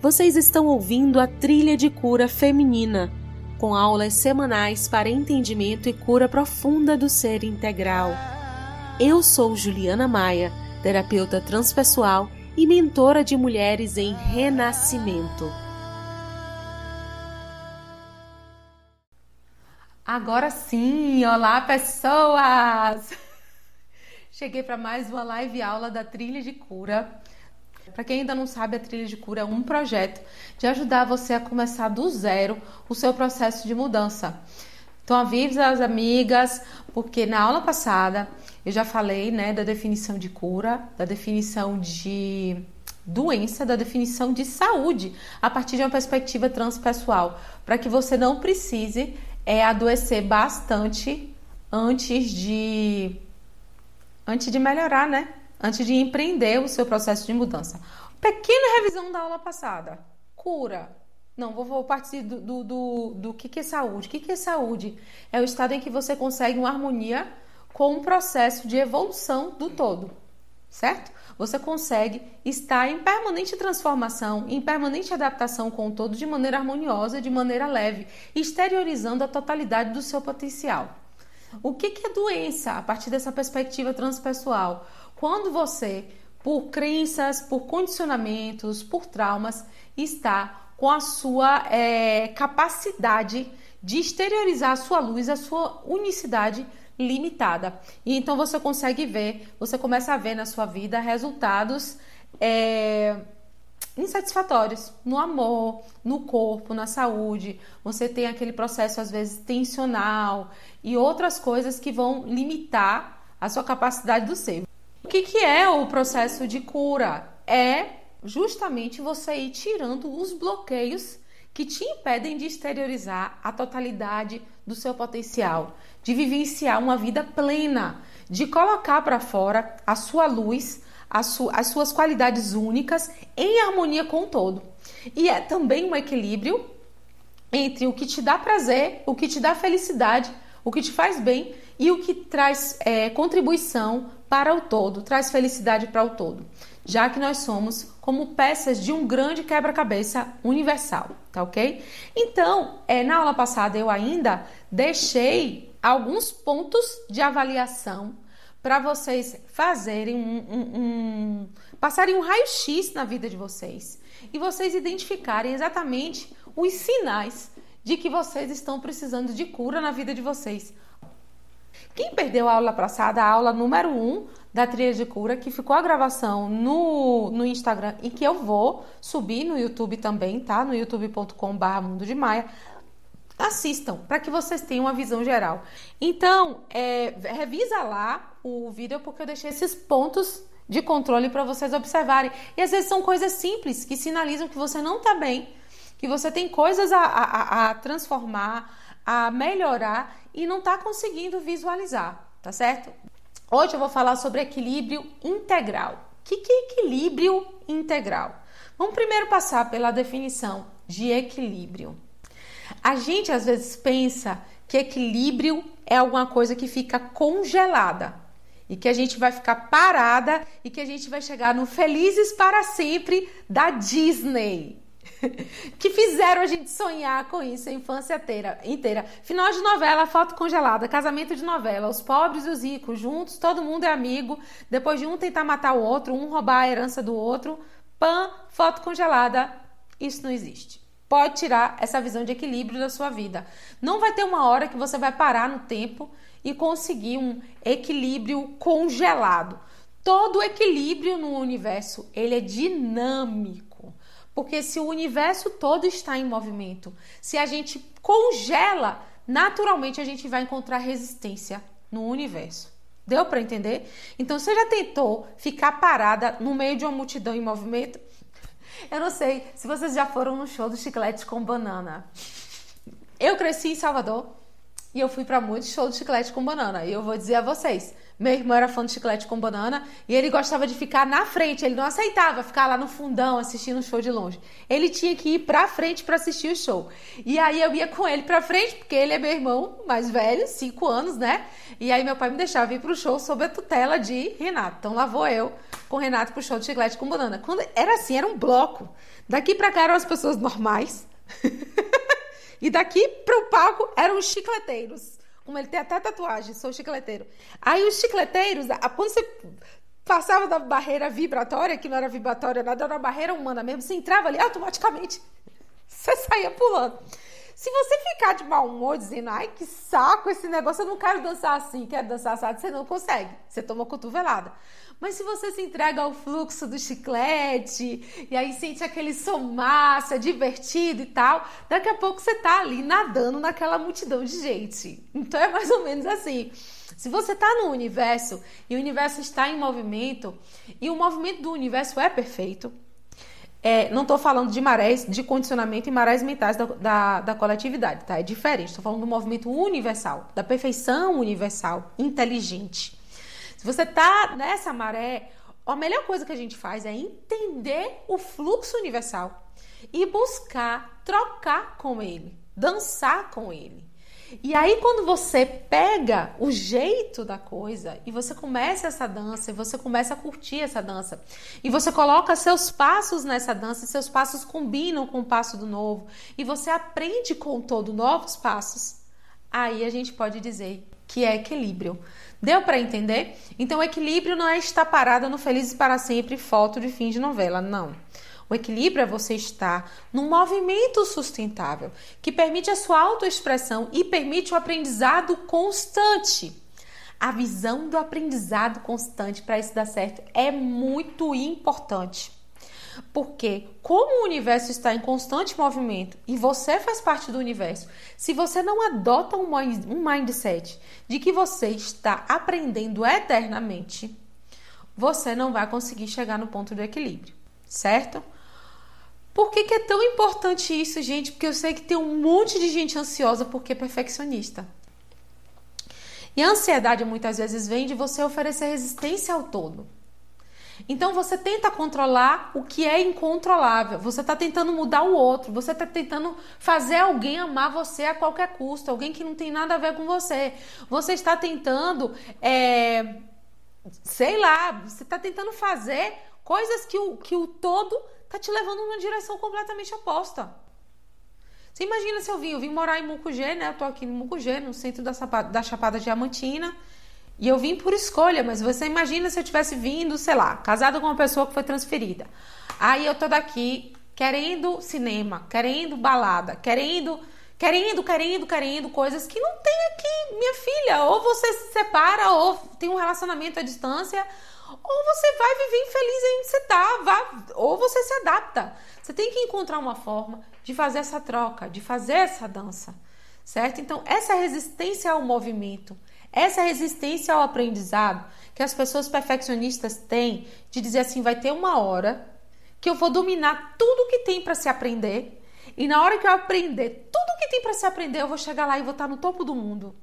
Vocês estão ouvindo a trilha de cura feminina, com aulas semanais para entendimento e cura profunda do ser integral. Eu sou Juliana Maia, terapeuta transpessoal e mentora de mulheres em renascimento. Agora sim, olá pessoas! Cheguei para mais uma live aula da Trilha de Cura. Para quem ainda não sabe, a Trilha de Cura é um projeto de ajudar você a começar do zero o seu processo de mudança. Então avisa as amigas, porque na aula passada eu já falei, né, da definição de cura, da definição de doença, da definição de saúde, a partir de uma perspectiva transpessoal, para que você não precise é, adoecer bastante antes de antes de melhorar, né? Antes de empreender o seu processo de mudança. Pequena revisão da aula passada. Cura. Não, vou, vou partir do, do, do, do que, que é saúde. O que, que é saúde? É o estado em que você consegue uma harmonia com um processo de evolução do todo, certo? Você consegue estar em permanente transformação, em permanente adaptação com o todo de maneira harmoniosa, de maneira leve, exteriorizando a totalidade do seu potencial. O que, é doença a partir dessa perspectiva transpessoal? Quando você, por crenças, por condicionamentos, por traumas, está com a sua é, capacidade de exteriorizar a sua luz, a sua unicidade limitada. E então você consegue ver, você começa a ver na sua vida resultados é, insatisfatórios no amor, no corpo, na saúde. Você tem aquele processo às vezes tensional e outras coisas que vão limitar a sua capacidade do ser. O que, que é o processo de cura? É justamente você ir tirando os bloqueios que te impedem de exteriorizar a totalidade do seu potencial, de vivenciar uma vida plena, de colocar para fora a sua luz, su as suas qualidades únicas em harmonia com o todo. E é também um equilíbrio entre o que te dá prazer, o que te dá felicidade, o que te faz bem e o que traz é, contribuição para o todo, traz felicidade para o todo, já que nós somos como peças de um grande quebra-cabeça universal, tá ok? Então, é, na aula passada eu ainda deixei alguns pontos de avaliação para vocês fazerem um, um, um passarem um raio-x na vida de vocês e vocês identificarem exatamente os sinais de que vocês estão precisando de cura na vida de vocês. Quem perdeu a aula passada, a aula número 1 um da trilha de cura, que ficou a gravação no, no Instagram e que eu vou subir no YouTube também, tá? No youtube.com.br Mundo de Maia assistam para que vocês tenham uma visão geral. Então, é, revisa lá o vídeo porque eu deixei esses pontos de controle para vocês observarem. E às vezes são coisas simples que sinalizam que você não está bem, que você tem coisas a, a, a transformar, a melhorar e não está conseguindo visualizar, tá certo? Hoje eu vou falar sobre equilíbrio integral. O que, que é equilíbrio integral? Vamos primeiro passar pela definição de equilíbrio. A gente às vezes pensa que equilíbrio é alguma coisa que fica congelada e que a gente vai ficar parada e que a gente vai chegar no Felizes para Sempre da Disney. que fizeram a gente sonhar com isso a infância inteira, inteira. Final de novela, foto congelada, casamento de novela, os pobres e os ricos juntos, todo mundo é amigo. Depois de um tentar matar o outro, um roubar a herança do outro, pan, foto congelada. Isso não existe pode tirar essa visão de equilíbrio da sua vida. Não vai ter uma hora que você vai parar no tempo e conseguir um equilíbrio congelado. Todo equilíbrio no universo, ele é dinâmico. Porque se o universo todo está em movimento, se a gente congela, naturalmente a gente vai encontrar resistência no universo. Deu para entender? Então você já tentou ficar parada no meio de uma multidão em movimento? Eu não sei se vocês já foram no show do Chiclete com Banana. Eu cresci em Salvador e eu fui para muitos shows de chiclete com banana. E eu vou dizer a vocês, meu irmão era fã de chiclete com banana e ele gostava de ficar na frente, ele não aceitava ficar lá no fundão assistindo o show de longe. Ele tinha que ir pra frente para assistir o show. E aí eu ia com ele pra frente, porque ele é meu irmão mais velho, cinco anos, né? E aí meu pai me deixava ir pro show sob a tutela de Renato. Então lá vou eu com o Renato pro show de chiclete com banana. Quando era assim, era um bloco. Daqui pra cá eram as pessoas normais. e daqui pro palco eram os chicleteiros. Como ele tem até tatuagem, sou chicleteiro. Aí os chicleteiros, quando você passava da barreira vibratória, que não era vibratória, nada, era uma barreira humana mesmo, você entrava ali automaticamente. Você saía pulando. Se você ficar de mau humor dizendo, ai que saco esse negócio, eu não quero dançar assim, quero dançar assado, você não consegue. Você toma cotovelada. Mas se você se entrega ao fluxo do chiclete e aí sente aquele som massa, divertido e tal, daqui a pouco você tá ali nadando naquela multidão de gente. Então é mais ou menos assim. Se você está no universo e o universo está em movimento e o movimento do universo é perfeito, é, não estou falando de marés, de condicionamento e marés mentais da, da, da coletividade, tá? É diferente. Estou falando do movimento universal, da perfeição universal, inteligente. Se você tá nessa maré, a melhor coisa que a gente faz é entender o fluxo universal e buscar trocar com ele, dançar com ele. E aí, quando você pega o jeito da coisa e você começa essa dança, e você começa a curtir essa dança, e você coloca seus passos nessa dança, e seus passos combinam com o passo do novo, e você aprende com todo novos passos, aí a gente pode dizer que é equilíbrio. Deu para entender? Então, o equilíbrio não é estar parada no Felizes para Sempre foto de fim de novela, não. O equilíbrio é você estar num movimento sustentável que permite a sua autoexpressão e permite o aprendizado constante. A visão do aprendizado constante para isso dar certo é muito importante. Porque, como o universo está em constante movimento e você faz parte do universo, se você não adota um mindset de que você está aprendendo eternamente, você não vai conseguir chegar no ponto do equilíbrio, certo? Por que, que é tão importante isso, gente? Porque eu sei que tem um monte de gente ansiosa porque é perfeccionista. E a ansiedade muitas vezes vem de você oferecer resistência ao todo. Então você tenta controlar o que é incontrolável. Você está tentando mudar o outro. Você está tentando fazer alguém amar você a qualquer custo. Alguém que não tem nada a ver com você. Você está tentando, é, sei lá, você está tentando fazer coisas que o, que o todo está te levando numa direção completamente oposta. Você imagina se eu vim, eu vim morar em Mucugê, né? Eu tô aqui em Mucugê, no centro da, da Chapada Diamantina. E eu vim por escolha, mas você imagina se eu tivesse vindo, sei lá, casada com uma pessoa que foi transferida. Aí eu tô daqui querendo cinema, querendo balada, querendo, querendo, querendo, querendo coisas que não tem aqui, minha filha. Ou você se separa, ou tem um relacionamento à distância, ou você vai viver infeliz em você tá, vá, ou você se adapta. Você tem que encontrar uma forma de fazer essa troca, de fazer essa dança, certo? Então, essa resistência ao movimento essa resistência ao aprendizado que as pessoas perfeccionistas têm de dizer assim, vai ter uma hora que eu vou dominar tudo que tem para se aprender e na hora que eu aprender tudo que tem para se aprender, eu vou chegar lá e vou estar no topo do mundo.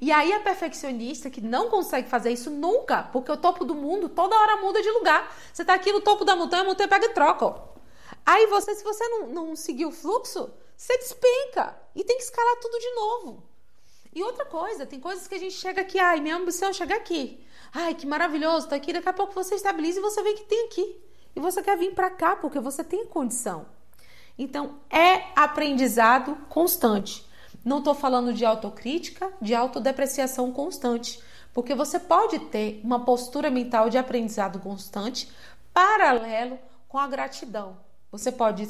E aí a perfeccionista que não consegue fazer isso nunca, porque o topo do mundo toda hora muda de lugar. Você está aqui no topo da montanha, a montanha pega e troca. Ó. Aí você, se você não, não seguir o fluxo, você despenca e tem que escalar tudo de novo. E outra coisa, tem coisas que a gente chega aqui, ai, minha ambição é chegar aqui. Ai, que maravilhoso, tá aqui. Daqui a pouco você estabiliza e você vê que tem aqui. E você quer vir para cá porque você tem condição. Então, é aprendizado constante. Não estou falando de autocrítica, de autodepreciação constante, porque você pode ter uma postura mental de aprendizado constante paralelo com a gratidão. Você pode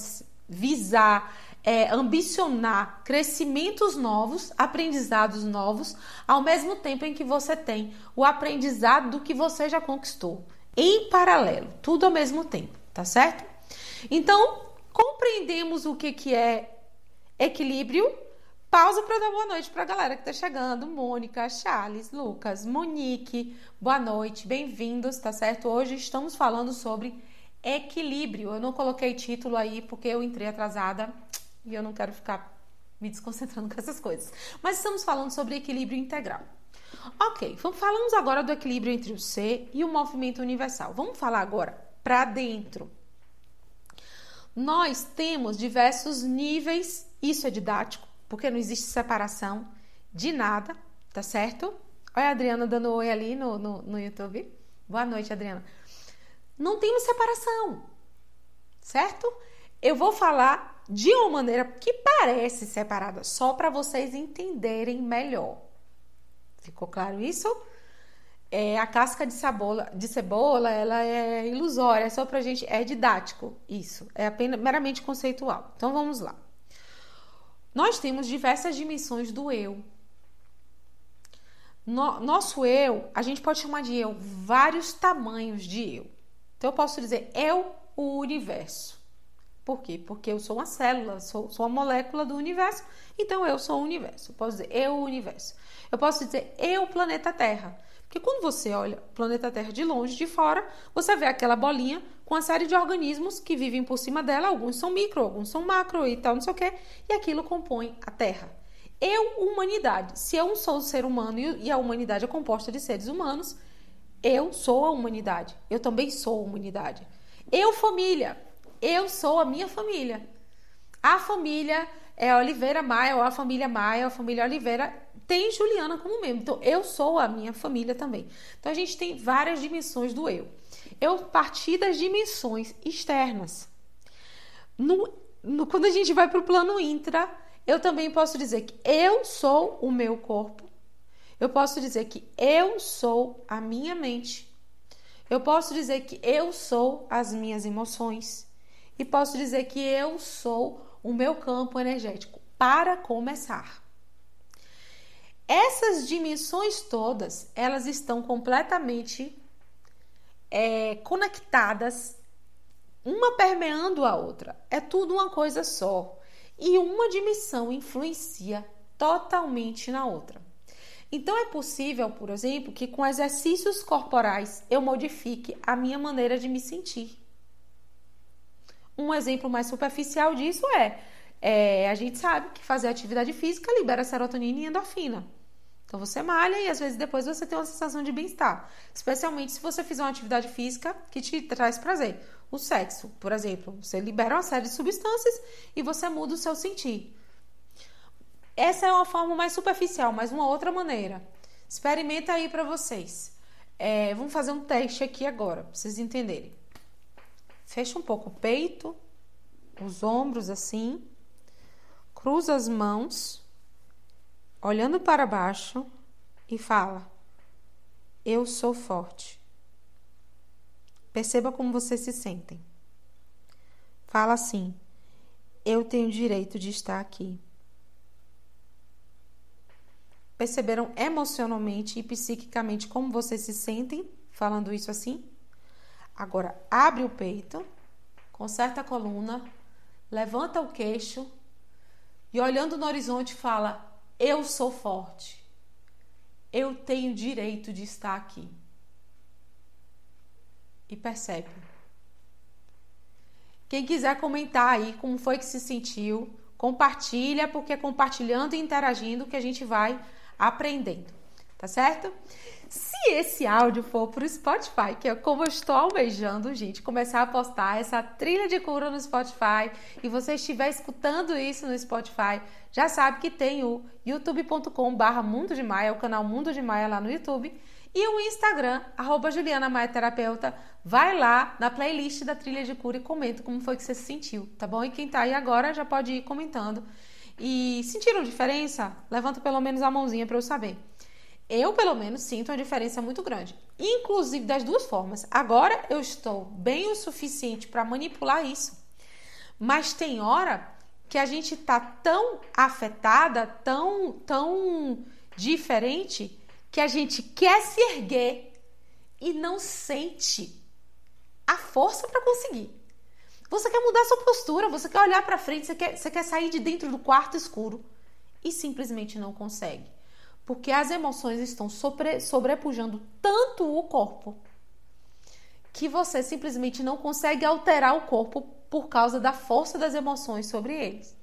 visar é, ambicionar crescimentos novos, aprendizados novos, ao mesmo tempo em que você tem o aprendizado do que você já conquistou, em paralelo, tudo ao mesmo tempo, tá certo? Então, compreendemos o que, que é equilíbrio. Pausa para dar boa noite para a galera que está chegando. Mônica, Charles, Lucas, Monique, boa noite, bem-vindos, tá certo? Hoje estamos falando sobre equilíbrio. Eu não coloquei título aí porque eu entrei atrasada e eu não quero ficar me desconcentrando com essas coisas. Mas estamos falando sobre equilíbrio integral. Ok, falamos agora do equilíbrio entre o ser e o movimento universal. Vamos falar agora para dentro. Nós temos diversos níveis, isso é didático, porque não existe separação de nada, tá certo? Olha a Adriana dando oi ali no, no, no YouTube. Boa noite, Adriana. Não temos separação, certo? Eu vou falar de uma maneira que parece separada, só para vocês entenderem melhor. Ficou claro isso? É, a casca de cebola, de cebola, ela é ilusória, é só pra gente, é didático, isso, é apenas meramente conceitual. Então vamos lá. Nós temos diversas dimensões do eu. No, nosso eu, a gente pode chamar de eu vários tamanhos de eu. Então eu posso dizer eu, o universo. Por quê? Porque eu sou uma célula, sou, sou uma molécula do universo, então eu sou o universo. Eu posso dizer eu, o universo. Eu posso dizer eu, planeta Terra. Porque quando você olha o planeta Terra de longe, de fora, você vê aquela bolinha com uma série de organismos que vivem por cima dela. Alguns são micro, alguns são macro e tal, não sei o quê. E aquilo compõe a Terra. Eu, humanidade. Se eu sou um ser humano e a humanidade é composta de seres humanos, eu sou a humanidade. Eu também sou a humanidade. Eu, família. Eu sou a minha família. A família é Oliveira Maia, ou a família Maia, ou a família Oliveira tem Juliana como membro. Então, eu sou a minha família também. Então, a gente tem várias dimensões do eu. Eu parti das dimensões externas. No, no, quando a gente vai para o plano intra, eu também posso dizer que eu sou o meu corpo. Eu posso dizer que eu sou a minha mente. Eu posso dizer que eu sou as minhas emoções. E posso dizer que eu sou o meu campo energético, para começar. Essas dimensões todas, elas estão completamente é, conectadas, uma permeando a outra. É tudo uma coisa só. E uma dimensão influencia totalmente na outra. Então é possível, por exemplo, que com exercícios corporais eu modifique a minha maneira de me sentir. Um exemplo mais superficial disso é, é a gente sabe que fazer atividade física libera serotonina e endorfina. Então você malha e às vezes depois você tem uma sensação de bem-estar, especialmente se você fizer uma atividade física que te traz prazer. O sexo, por exemplo, você libera uma série de substâncias e você muda o seu sentir. Essa é uma forma mais superficial, mas uma outra maneira. Experimenta aí para vocês. É, vamos fazer um teste aqui agora, para vocês entenderem. Fecha um pouco o peito, os ombros assim, cruza as mãos olhando para baixo e fala: Eu sou forte. Perceba como vocês se sentem. Fala assim: Eu tenho direito de estar aqui. Perceberam emocionalmente e psiquicamente como vocês se sentem falando isso assim? Agora, abre o peito, conserta a coluna, levanta o queixo e olhando no horizonte fala: eu sou forte. Eu tenho direito de estar aqui. E percebe. Quem quiser comentar aí como foi que se sentiu, compartilha, porque é compartilhando e interagindo que a gente vai aprendendo. Tá certo? Se esse áudio for para o Spotify, que é como eu estou almejando, gente, começar a postar essa trilha de cura no Spotify e você estiver escutando isso no Spotify, já sabe que tem o youtube.com/barra Mundo de Maia, o canal Mundo de Maia lá no YouTube, e o Instagram, arroba Juliana Maia Terapeuta. Vai lá na playlist da trilha de cura e comenta como foi que você se sentiu, tá bom? E quem tá aí agora já pode ir comentando. E sentiram diferença? Levanta pelo menos a mãozinha para eu saber. Eu, pelo menos, sinto uma diferença muito grande. Inclusive das duas formas. Agora eu estou bem o suficiente para manipular isso. Mas tem hora que a gente está tão afetada, tão, tão diferente, que a gente quer se erguer e não sente a força para conseguir. Você quer mudar sua postura, você quer olhar para frente, você quer, você quer sair de dentro do quarto escuro e simplesmente não consegue porque as emoções estão sobre, sobrepujando tanto o corpo que você simplesmente não consegue alterar o corpo por causa da força das emoções sobre eles,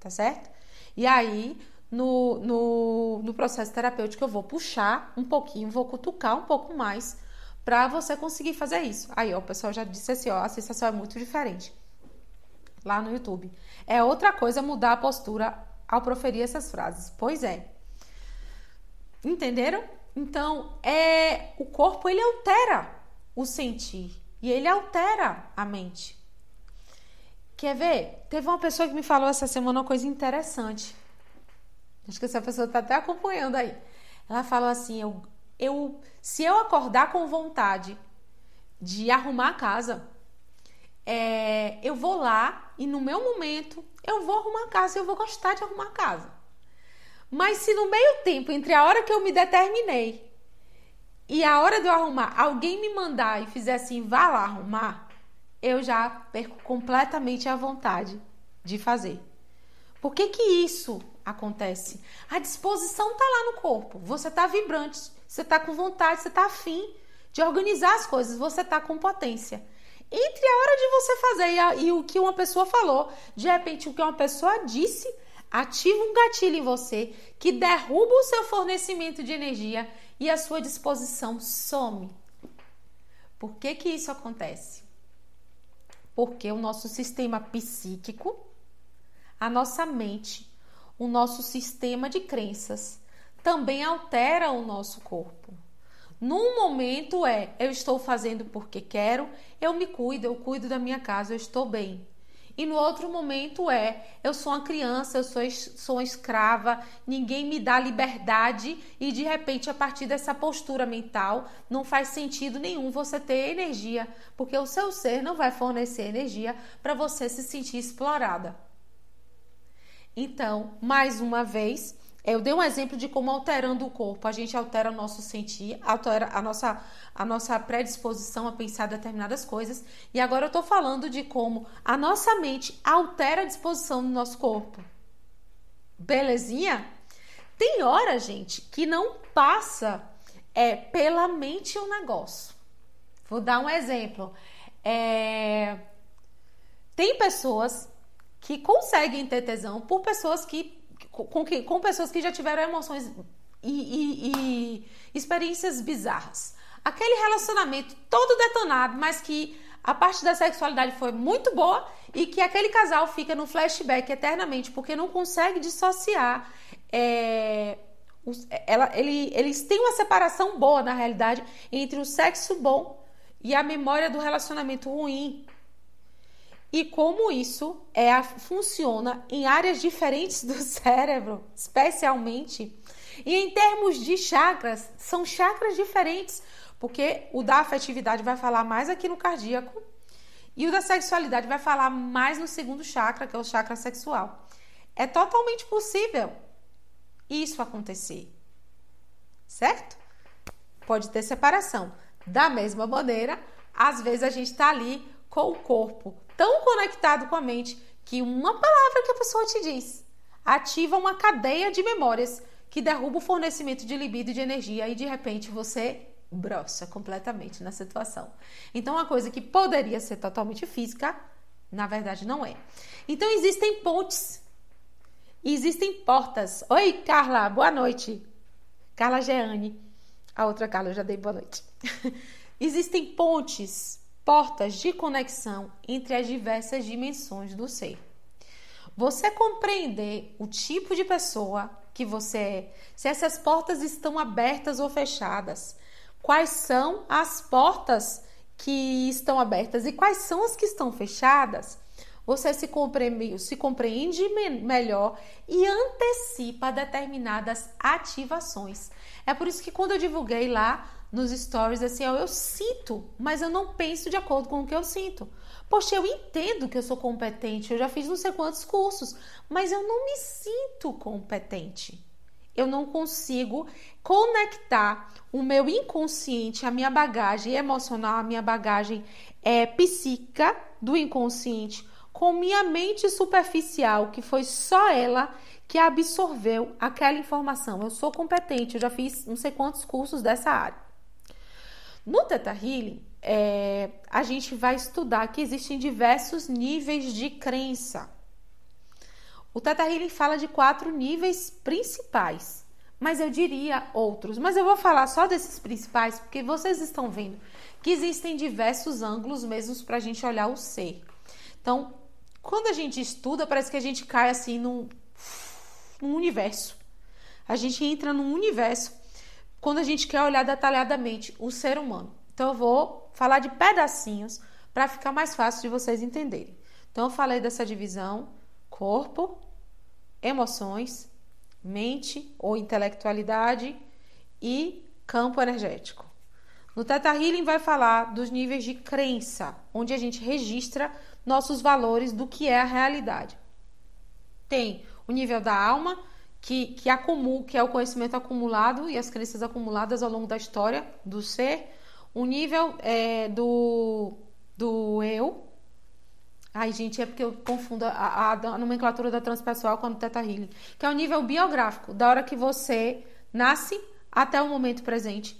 tá certo? E aí, no, no, no processo terapêutico, eu vou puxar um pouquinho, vou cutucar um pouco mais para você conseguir fazer isso. Aí, ó, o pessoal já disse assim, ó, a sensação é muito diferente lá no YouTube. É outra coisa mudar a postura ao proferir essas frases. Pois é. Entenderam? Então, é o corpo ele altera o sentir e ele altera a mente. Quer ver? Teve uma pessoa que me falou essa semana uma coisa interessante. Acho que essa pessoa está até acompanhando aí. Ela falou assim: eu, eu, se eu acordar com vontade de arrumar a casa, é, eu vou lá e no meu momento eu vou arrumar a casa, eu vou gostar de arrumar a casa. Mas se no meio tempo, entre a hora que eu me determinei e a hora de eu arrumar, alguém me mandar e fizer assim, vá lá arrumar, eu já perco completamente a vontade de fazer. Por que que isso acontece? A disposição tá lá no corpo. Você tá vibrante, você tá com vontade, você tá afim de organizar as coisas, você tá com potência. Entre a hora de você fazer e, a, e o que uma pessoa falou, de repente o que uma pessoa disse ativa um gatilho em você que derruba o seu fornecimento de energia e a sua disposição some. Por que que isso acontece? Porque o nosso sistema psíquico, a nossa mente, o nosso sistema de crenças também altera o nosso corpo. Num momento é eu estou fazendo porque quero, eu me cuido, eu cuido da minha casa, eu estou bem. E no outro momento é eu sou uma criança, eu sou, sou uma escrava, ninguém me dá liberdade e de repente a partir dessa postura mental não faz sentido nenhum você ter energia, porque o seu ser não vai fornecer energia para você se sentir explorada. Então, mais uma vez, eu dei um exemplo de como alterando o corpo, a gente altera o nosso sentir, altera a nossa, a nossa predisposição a pensar determinadas coisas. E agora eu estou falando de como a nossa mente altera a disposição do nosso corpo. Belezinha? Tem hora, gente, que não passa é, pela mente o negócio. Vou dar um exemplo. É... Tem pessoas que conseguem ter tesão por pessoas que com, com pessoas que já tiveram emoções e, e, e experiências bizarras. Aquele relacionamento todo detonado, mas que a parte da sexualidade foi muito boa e que aquele casal fica no flashback eternamente porque não consegue dissociar. É, os, ela, ele, eles têm uma separação boa, na realidade, entre o sexo bom e a memória do relacionamento ruim e como isso é, funciona em áreas diferentes do cérebro, especialmente. E em termos de chakras, são chakras diferentes, porque o da afetividade vai falar mais aqui no cardíaco e o da sexualidade vai falar mais no segundo chakra, que é o chakra sexual. É totalmente possível isso acontecer, certo? Pode ter separação. Da mesma maneira, às vezes a gente está ali com o corpo tão conectado com a mente que uma palavra que a pessoa te diz ativa uma cadeia de memórias que derruba o fornecimento de libido e de energia e de repente você brocha completamente na situação. Então, uma coisa que poderia ser totalmente física, na verdade não é. Então, existem pontes, existem portas. Oi, Carla, boa noite. Carla Geane. A outra Carla, eu já dei boa noite. existem pontes portas de conexão entre as diversas dimensões do ser. Você compreender o tipo de pessoa que você é, se essas portas estão abertas ou fechadas, quais são as portas que estão abertas e quais são as que estão fechadas, você se compreende, se compreende melhor e antecipa determinadas ativações. É por isso que quando eu divulguei lá nos stories assim, ó, eu sinto, mas eu não penso de acordo com o que eu sinto. Poxa, eu entendo que eu sou competente, eu já fiz não sei quantos cursos, mas eu não me sinto competente. Eu não consigo conectar o meu inconsciente, a minha bagagem emocional, a minha bagagem é, psíquica do inconsciente com minha mente superficial, que foi só ela que absorveu aquela informação. Eu sou competente, eu já fiz não sei quantos cursos dessa área. No Teta Healing, é, a gente vai estudar que existem diversos níveis de crença. O Teta Healing fala de quatro níveis principais, mas eu diria outros. Mas eu vou falar só desses principais porque vocês estão vendo que existem diversos ângulos mesmo para a gente olhar o ser. Então, quando a gente estuda, parece que a gente cai assim num, num universo. A gente entra num universo quando a gente quer olhar detalhadamente o ser humano. Então, eu vou falar de pedacinhos para ficar mais fácil de vocês entenderem. Então, eu falei dessa divisão: corpo, emoções, mente ou intelectualidade e campo energético. No Teta Healing vai falar dos níveis de crença, onde a gente registra nossos valores do que é a realidade. Tem o nível da alma, que, que, acumula, que é o conhecimento acumulado e as crenças acumuladas ao longo da história do ser. O nível é, do, do eu. Ai, gente, é porque eu confundo a, a, a nomenclatura da transpessoal com a Teta Healing. Que é o nível biográfico, da hora que você nasce até o momento presente.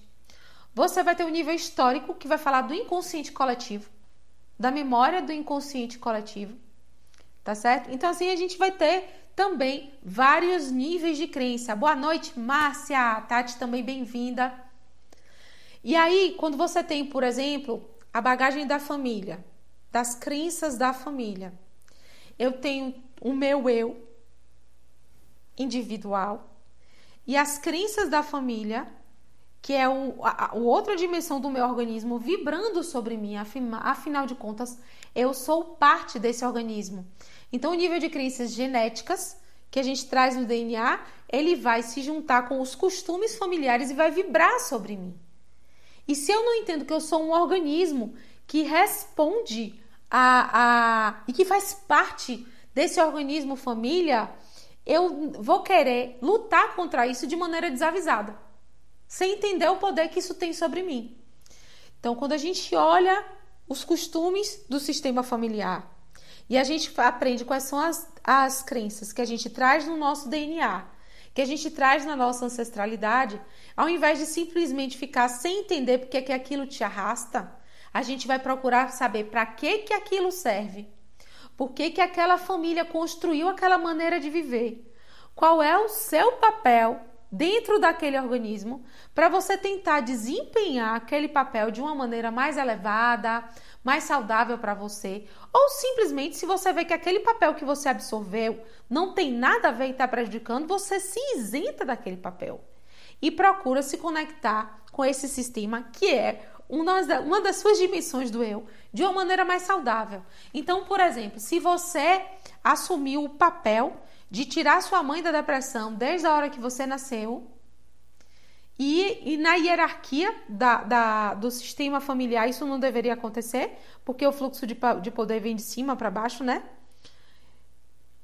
Você vai ter o nível histórico, que vai falar do inconsciente coletivo, da memória do inconsciente coletivo. Tá certo? Então, assim, a gente vai ter também vários níveis de crença. Boa noite, Márcia. Tati, também bem-vinda. E aí, quando você tem, por exemplo, a bagagem da família, das crenças da família, eu tenho o meu eu individual e as crenças da família, que é o, a, a outra dimensão do meu organismo vibrando sobre mim. Afinal de contas, eu sou parte desse organismo. Então, o nível de crenças genéticas que a gente traz no DNA, ele vai se juntar com os costumes familiares e vai vibrar sobre mim. E se eu não entendo que eu sou um organismo que responde a, a e que faz parte desse organismo família, eu vou querer lutar contra isso de maneira desavisada, sem entender o poder que isso tem sobre mim. Então, quando a gente olha os costumes do sistema familiar, e a gente aprende quais são as, as crenças que a gente traz no nosso DNA, que a gente traz na nossa ancestralidade, ao invés de simplesmente ficar sem entender porque que aquilo te arrasta, a gente vai procurar saber para que que aquilo serve. Por que, que aquela família construiu aquela maneira de viver? Qual é o seu papel dentro daquele organismo para você tentar desempenhar aquele papel de uma maneira mais elevada, mais saudável para você, ou simplesmente se você vê que aquele papel que você absorveu não tem nada a ver e está prejudicando, você se isenta daquele papel e procura se conectar com esse sistema que é uma das, suas dimensões do eu de uma maneira mais saudável. Então, por exemplo, se você assumiu o papel de tirar sua mãe da depressão desde a hora que você nasceu, e, e na hierarquia da, da, do sistema familiar isso não deveria acontecer, porque o fluxo de, de poder vem de cima para baixo, né?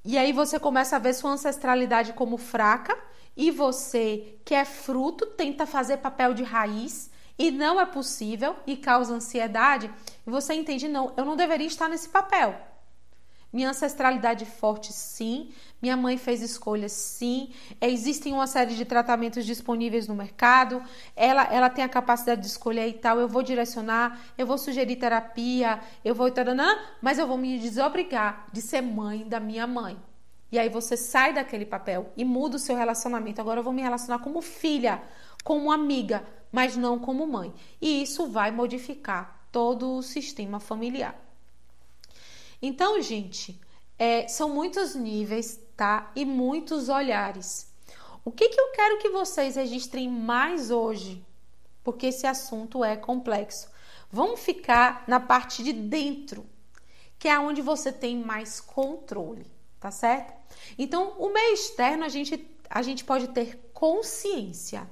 E aí você começa a ver sua ancestralidade como fraca e você, que é fruto, tenta fazer papel de raiz e não é possível e causa ansiedade. E você entende, não, eu não deveria estar nesse papel. Minha ancestralidade forte, sim. Minha mãe fez escolhas, sim. Existem uma série de tratamentos disponíveis no mercado. Ela, ela tem a capacidade de escolher e tal. Eu vou direcionar, eu vou sugerir terapia, eu vou. Taranã, mas eu vou me desobrigar de ser mãe da minha mãe. E aí você sai daquele papel e muda o seu relacionamento. Agora eu vou me relacionar como filha, como amiga, mas não como mãe. E isso vai modificar todo o sistema familiar. Então, gente, é, são muitos níveis, tá? E muitos olhares. O que, que eu quero que vocês registrem mais hoje? Porque esse assunto é complexo. Vamos ficar na parte de dentro, que é onde você tem mais controle, tá certo? Então, o meio externo a gente, a gente pode ter consciência.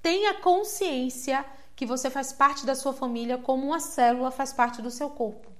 Tenha consciência que você faz parte da sua família como uma célula faz parte do seu corpo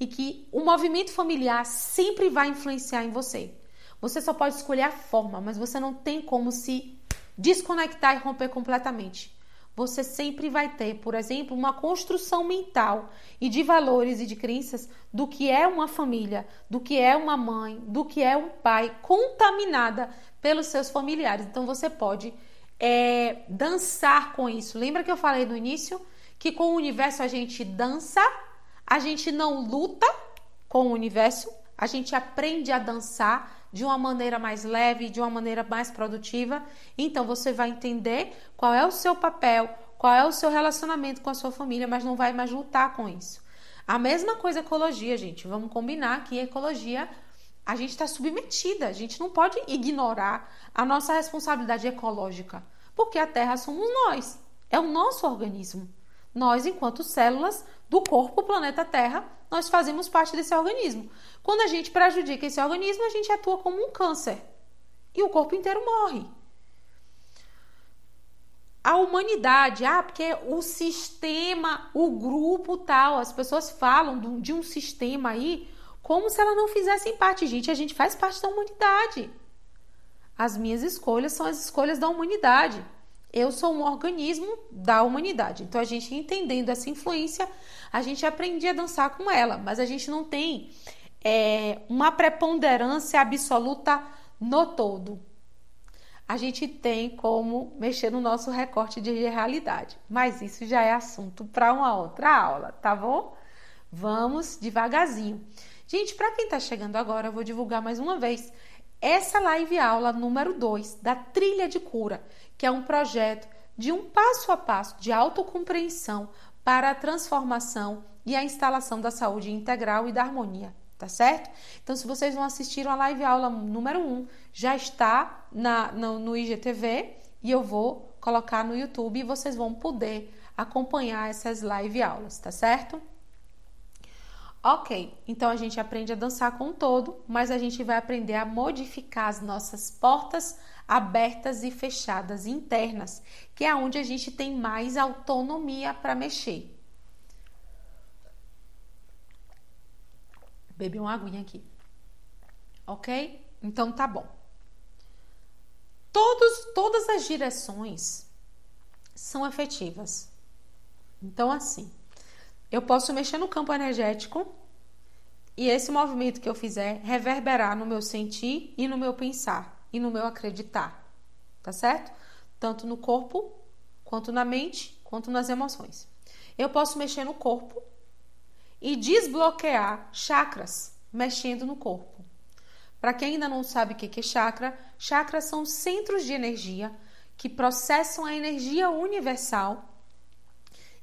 e que o movimento familiar sempre vai influenciar em você. Você só pode escolher a forma, mas você não tem como se desconectar e romper completamente. Você sempre vai ter, por exemplo, uma construção mental e de valores e de crenças do que é uma família, do que é uma mãe, do que é um pai, contaminada pelos seus familiares. Então você pode é, dançar com isso. Lembra que eu falei no início que com o universo a gente dança a gente não luta com o universo, a gente aprende a dançar de uma maneira mais leve, de uma maneira mais produtiva. Então você vai entender qual é o seu papel, qual é o seu relacionamento com a sua família, mas não vai mais lutar com isso. A mesma coisa ecologia, gente. Vamos combinar que ecologia a gente está submetida, a gente não pode ignorar a nossa responsabilidade ecológica, porque a Terra somos nós, é o nosso organismo. Nós, enquanto células do corpo planeta Terra, nós fazemos parte desse organismo. Quando a gente prejudica esse organismo, a gente atua como um câncer e o corpo inteiro morre. A humanidade, ah, porque o sistema, o grupo tal, as pessoas falam de um sistema aí como se elas não fizessem parte. Gente, a gente faz parte da humanidade. As minhas escolhas são as escolhas da humanidade. Eu sou um organismo da humanidade. Então, a gente entendendo essa influência, a gente aprende a dançar com ela, mas a gente não tem é, uma preponderância absoluta no todo. A gente tem como mexer no nosso recorte de realidade, mas isso já é assunto para uma outra aula, tá bom? Vamos devagarzinho. Gente, para quem está chegando agora, eu vou divulgar mais uma vez essa live aula número 2 da Trilha de Cura, que é um projeto de um passo a passo de autocompreensão para a transformação e a instalação da saúde integral e da harmonia, tá certo? Então, se vocês não assistiram a live aula número 1, um, já está na, no, no IGTV e eu vou colocar no YouTube e vocês vão poder acompanhar essas live aulas, tá certo? Ok, então a gente aprende a dançar com o todo, mas a gente vai aprender a modificar as nossas portas abertas e fechadas internas, que é onde a gente tem mais autonomia para mexer. Bebi uma aguinha aqui. Ok? Então tá bom. Todos, todas as direções são efetivas. Então, assim, eu posso mexer no campo energético e esse movimento que eu fizer reverberar no meu sentir e no meu pensar e no meu acreditar, tá certo? Tanto no corpo, quanto na mente, quanto nas emoções. Eu posso mexer no corpo e desbloquear chakras mexendo no corpo. Para quem ainda não sabe o que é chakra, chakras são centros de energia que processam a energia universal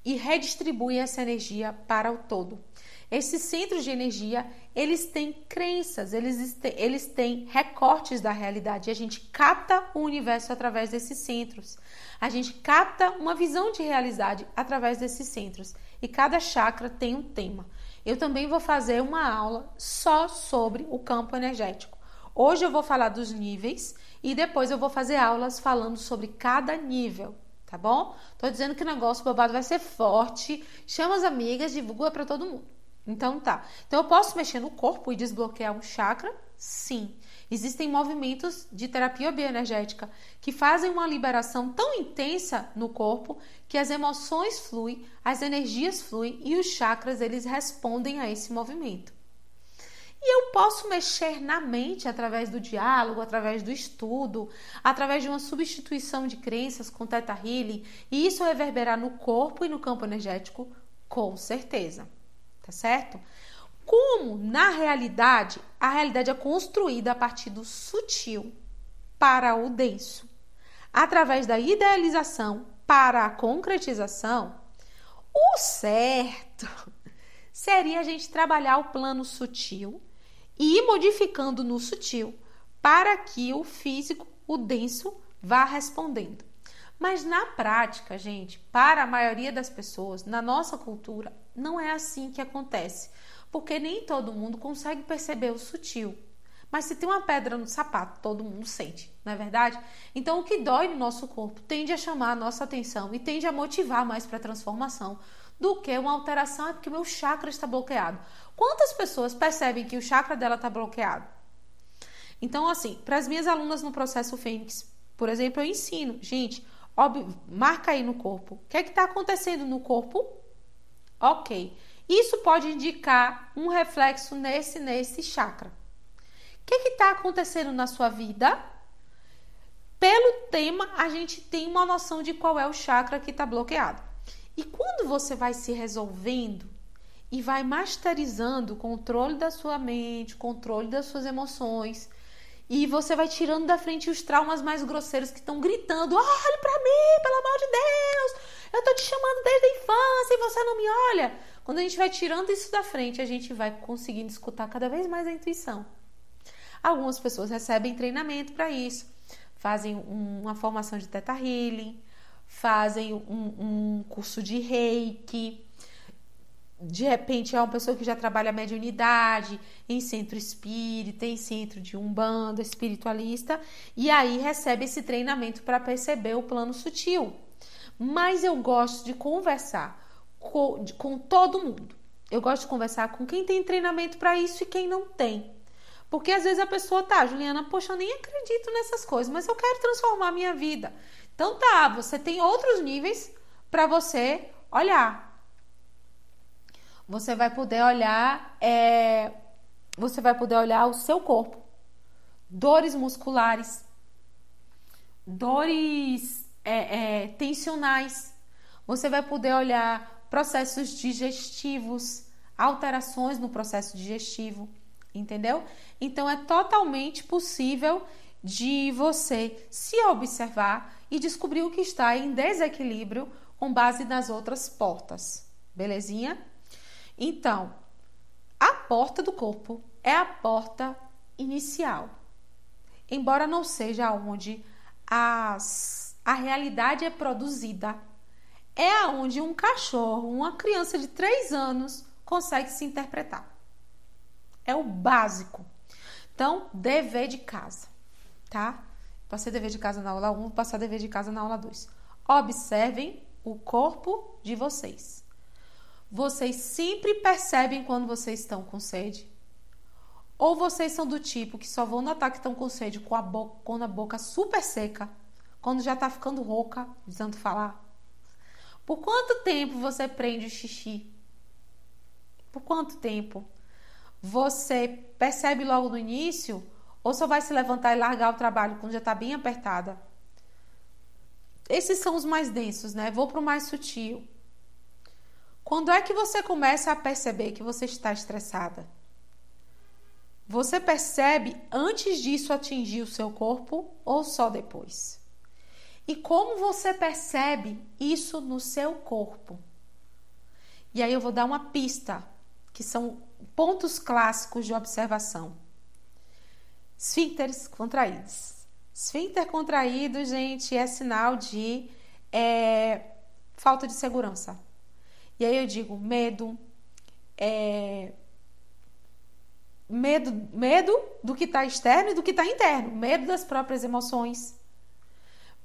e redistribui essa energia para o todo. Esses centros de energia, eles têm crenças, eles, eles têm recortes da realidade. E a gente capta o universo através desses centros. A gente capta uma visão de realidade através desses centros. E cada chakra tem um tema. Eu também vou fazer uma aula só sobre o campo energético. Hoje eu vou falar dos níveis e depois eu vou fazer aulas falando sobre cada nível tá bom? Tô dizendo que o negócio babado vai ser forte. Chama as amigas, divulga para todo mundo. Então tá. Então eu posso mexer no corpo e desbloquear um chakra? Sim. Existem movimentos de terapia bioenergética que fazem uma liberação tão intensa no corpo que as emoções fluem, as energias fluem e os chakras eles respondem a esse movimento. E eu posso mexer na mente através do diálogo, através do estudo, através de uma substituição de crenças com Teta Healing, e isso reverberar no corpo e no campo energético, com certeza. Tá certo? Como, na realidade, a realidade é construída a partir do sutil para o denso. Através da idealização para a concretização, o certo seria a gente trabalhar o plano sutil e ir modificando no sutil para que o físico, o denso, vá respondendo. Mas na prática, gente, para a maioria das pessoas, na nossa cultura, não é assim que acontece, porque nem todo mundo consegue perceber o sutil. Mas se tem uma pedra no sapato, todo mundo sente, não é verdade? Então, o que dói no nosso corpo tende a chamar a nossa atenção e tende a motivar mais para a transformação do que uma alteração, é porque meu chakra está bloqueado. Quantas pessoas percebem que o chakra dela está bloqueado? Então, assim, para as minhas alunas no processo Fênix, por exemplo, eu ensino, gente, marca aí no corpo. O que é que está acontecendo no corpo? Ok. Isso pode indicar um reflexo nesse, nesse chakra. O que está acontecendo na sua vida? Pelo tema, a gente tem uma noção de qual é o chakra que está bloqueado. E quando você vai se resolvendo e vai masterizando o controle da sua mente, controle das suas emoções E você vai tirando da frente os traumas mais grosseiros que estão gritando: olhe para mim, pelo amor de Deus! Eu tô te chamando desde a infância e você não me olha. Quando a gente vai tirando isso da frente, a gente vai conseguindo escutar cada vez mais a intuição. Algumas pessoas recebem treinamento para isso, fazem uma formação de Teta Healing, fazem um, um curso de reiki. De repente é uma pessoa que já trabalha mediunidade em centro espírita, em centro de umbanda, espiritualista, e aí recebe esse treinamento para perceber o plano sutil. Mas eu gosto de conversar com, com todo mundo. Eu gosto de conversar com quem tem treinamento para isso e quem não tem. Porque às vezes a pessoa tá, Juliana, poxa, eu nem acredito nessas coisas, mas eu quero transformar a minha vida. Então tá, você tem outros níveis para você olhar. Você vai poder olhar, é, você vai poder olhar o seu corpo, dores musculares, dores é, é, tensionais. Você vai poder olhar processos digestivos, alterações no processo digestivo, entendeu? Então é totalmente possível de você se observar e descobrir o que está em desequilíbrio com base nas outras portas. Belezinha? Então, a porta do corpo é a porta inicial. Embora não seja onde as, a realidade é produzida, é aonde um cachorro, uma criança de 3 anos consegue se interpretar. É o básico. Então, dever de casa, tá? Passei dever de casa na aula 1, vou passar dever de casa na aula 2. Observem o corpo de vocês. Vocês sempre percebem quando vocês estão com sede? Ou vocês são do tipo que só vão notar que estão com sede com a boca, com a boca super seca, quando já tá ficando rouca, tanto falar? Por quanto tempo você prende o xixi? Por quanto tempo? Você percebe logo no início ou só vai se levantar e largar o trabalho quando já está bem apertada? Esses são os mais densos, né? Vou para o mais sutil. Quando é que você começa a perceber que você está estressada? Você percebe antes disso atingir o seu corpo ou só depois? E como você percebe isso no seu corpo? E aí eu vou dar uma pista, que são pontos clássicos de observação. Esfíncteres contraídos. Esfíncter contraído, gente, é sinal de é, falta de segurança. E aí eu digo medo, é, medo, medo do que está externo e do que está interno, medo das próprias emoções,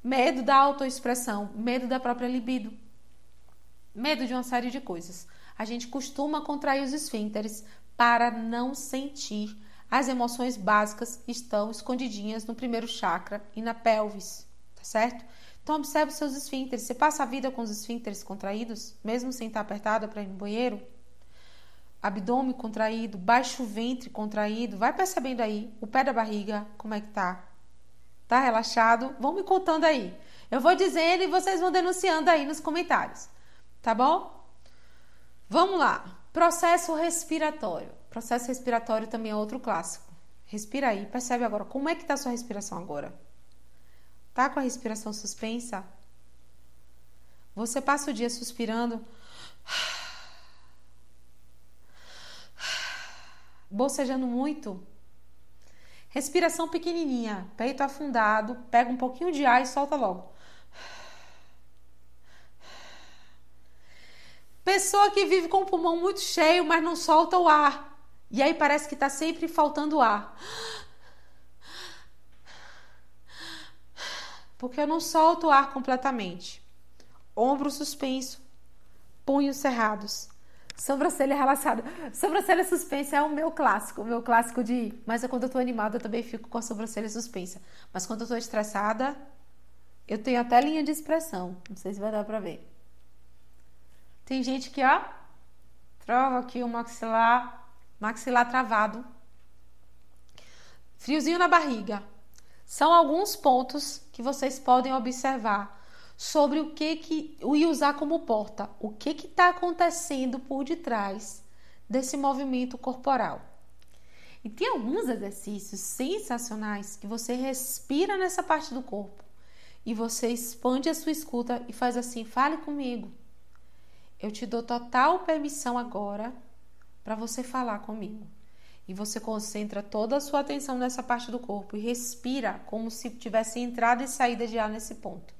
medo da autoexpressão, medo da própria libido, medo de uma série de coisas. A gente costuma contrair os esfíncteres para não sentir. As emoções básicas estão escondidinhas no primeiro chakra e na pelvis, tá certo? Então observe os seus esfíncteres. Você passa a vida com os esfíncteres contraídos, mesmo sem estar apertada para ir no banheiro? Abdômen contraído, baixo ventre contraído. Vai percebendo aí o pé da barriga, como é que tá? Tá relaxado? Vão me contando aí. Eu vou dizendo e vocês vão denunciando aí nos comentários. Tá bom? Vamos lá. Processo respiratório. Processo respiratório também é outro clássico. Respira aí, percebe agora como é que está a sua respiração agora. Tá com a respiração suspensa? Você passa o dia suspirando, bocejando muito. Respiração pequenininha, peito afundado, pega um pouquinho de ar e solta logo. Pessoa que vive com o pulmão muito cheio, mas não solta o ar. E aí parece que está sempre faltando ar. Porque eu não solto o ar completamente. Ombro suspenso, punhos cerrados, sobrancelha relaxada. Sobrancelha suspensa é o meu clássico, o meu clássico de. Mas quando eu tô animada, eu também fico com a sobrancelha suspensa. Mas quando eu tô estressada, eu tenho até linha de expressão. Não sei se vai dar pra ver. Tem gente que, ó, trova aqui o maxilar maxilar travado, friozinho na barriga. São alguns pontos que vocês podem observar sobre o que que e usar como porta, o que está acontecendo por detrás desse movimento corporal. E tem alguns exercícios sensacionais que você respira nessa parte do corpo e você expande a sua escuta e faz assim: fale comigo. Eu te dou total permissão agora para você falar comigo. E você concentra toda a sua atenção nessa parte do corpo e respira como se tivesse entrada e saída de ar nesse ponto.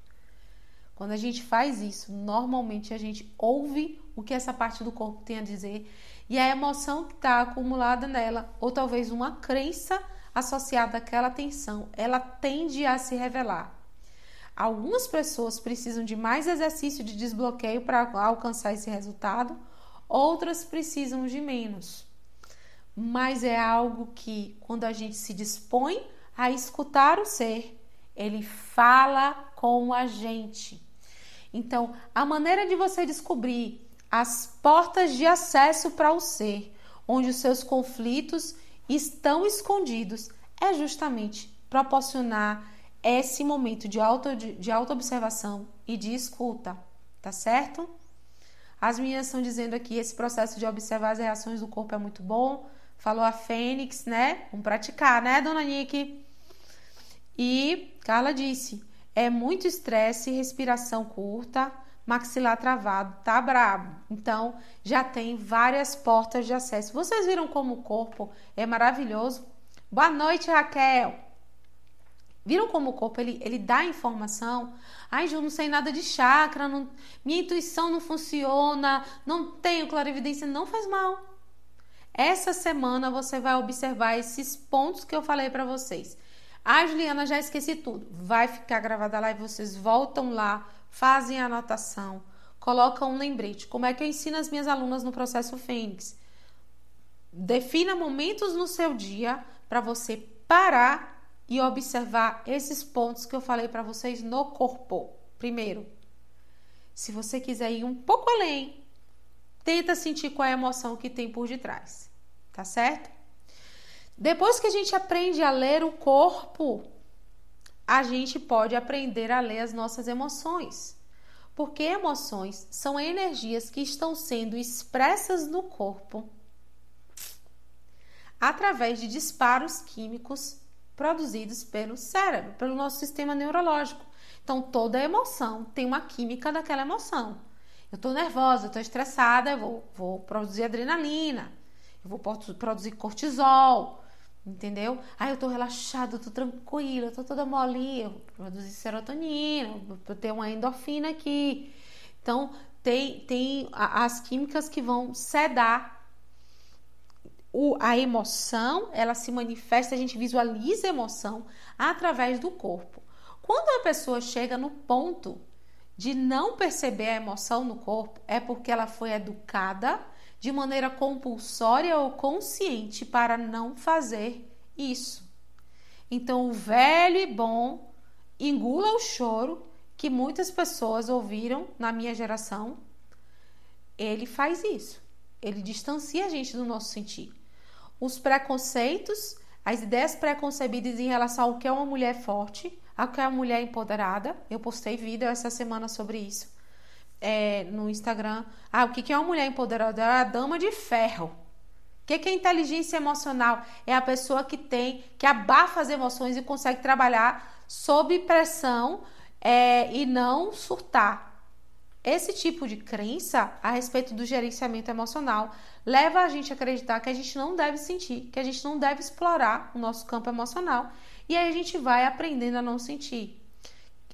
Quando a gente faz isso, normalmente a gente ouve o que essa parte do corpo tem a dizer e a emoção que está acumulada nela, ou talvez uma crença associada àquela tensão, ela tende a se revelar. Algumas pessoas precisam de mais exercício de desbloqueio para alcançar esse resultado, outras precisam de menos. Mas é algo que, quando a gente se dispõe a escutar o ser, ele fala com a gente. Então, a maneira de você descobrir as portas de acesso para o ser, onde os seus conflitos estão escondidos, é justamente proporcionar esse momento de auto de, de auto-observação e de escuta, tá certo? As meninas estão dizendo aqui esse processo de observar as reações do corpo é muito bom. Falou a Fênix, né? Vamos praticar, né, dona Nick? E Carla disse: é muito estresse, respiração curta, maxilar travado, tá brabo. Então, já tem várias portas de acesso. Vocês viram como o corpo é maravilhoso? Boa noite, Raquel. Viram como o corpo ele, ele dá informação? Ai, Ju, não sei nada de chakra, não, minha intuição não funciona, não tenho clarividência, não faz mal. Essa semana você vai observar esses pontos que eu falei para vocês. Ah, Juliana, já esqueci tudo. Vai ficar gravada a live, vocês voltam lá, fazem a anotação, colocam um lembrete. Como é que eu ensino as minhas alunas no processo Fênix? Defina momentos no seu dia para você parar e observar esses pontos que eu falei para vocês no corpo. Primeiro, se você quiser ir um pouco além, tenta sentir qual é a emoção que tem por detrás, tá certo? Depois que a gente aprende a ler o corpo, a gente pode aprender a ler as nossas emoções. Porque emoções são energias que estão sendo expressas no corpo através de disparos químicos produzidos pelo cérebro, pelo nosso sistema neurológico. Então, toda emoção tem uma química daquela emoção. Eu estou nervosa, eu estou estressada, eu vou, vou produzir adrenalina, eu vou produzir cortisol, Entendeu? Ah, eu tô relaxada, eu tô tranquila, eu tô toda molinha, eu produzi serotonina, eu ter uma endorfina aqui. Então, tem, tem as químicas que vão sedar o, a emoção, ela se manifesta, a gente visualiza a emoção através do corpo. Quando a pessoa chega no ponto de não perceber a emoção no corpo, é porque ela foi educada de maneira compulsória ou consciente para não fazer isso. Então, o velho e bom engula o choro que muitas pessoas ouviram na minha geração. Ele faz isso. Ele distancia a gente do nosso sentir. Os preconceitos, as ideias preconcebidas em relação ao que é uma mulher forte, ao que é uma mulher empoderada. Eu postei vídeo essa semana sobre isso é, no Instagram. Ah, o que é uma mulher empoderada? É a dama de ferro. O que é inteligência emocional? É a pessoa que tem, que abafa as emoções e consegue trabalhar sob pressão é, e não surtar. Esse tipo de crença a respeito do gerenciamento emocional leva a gente a acreditar que a gente não deve sentir, que a gente não deve explorar o nosso campo emocional e aí a gente vai aprendendo a não sentir.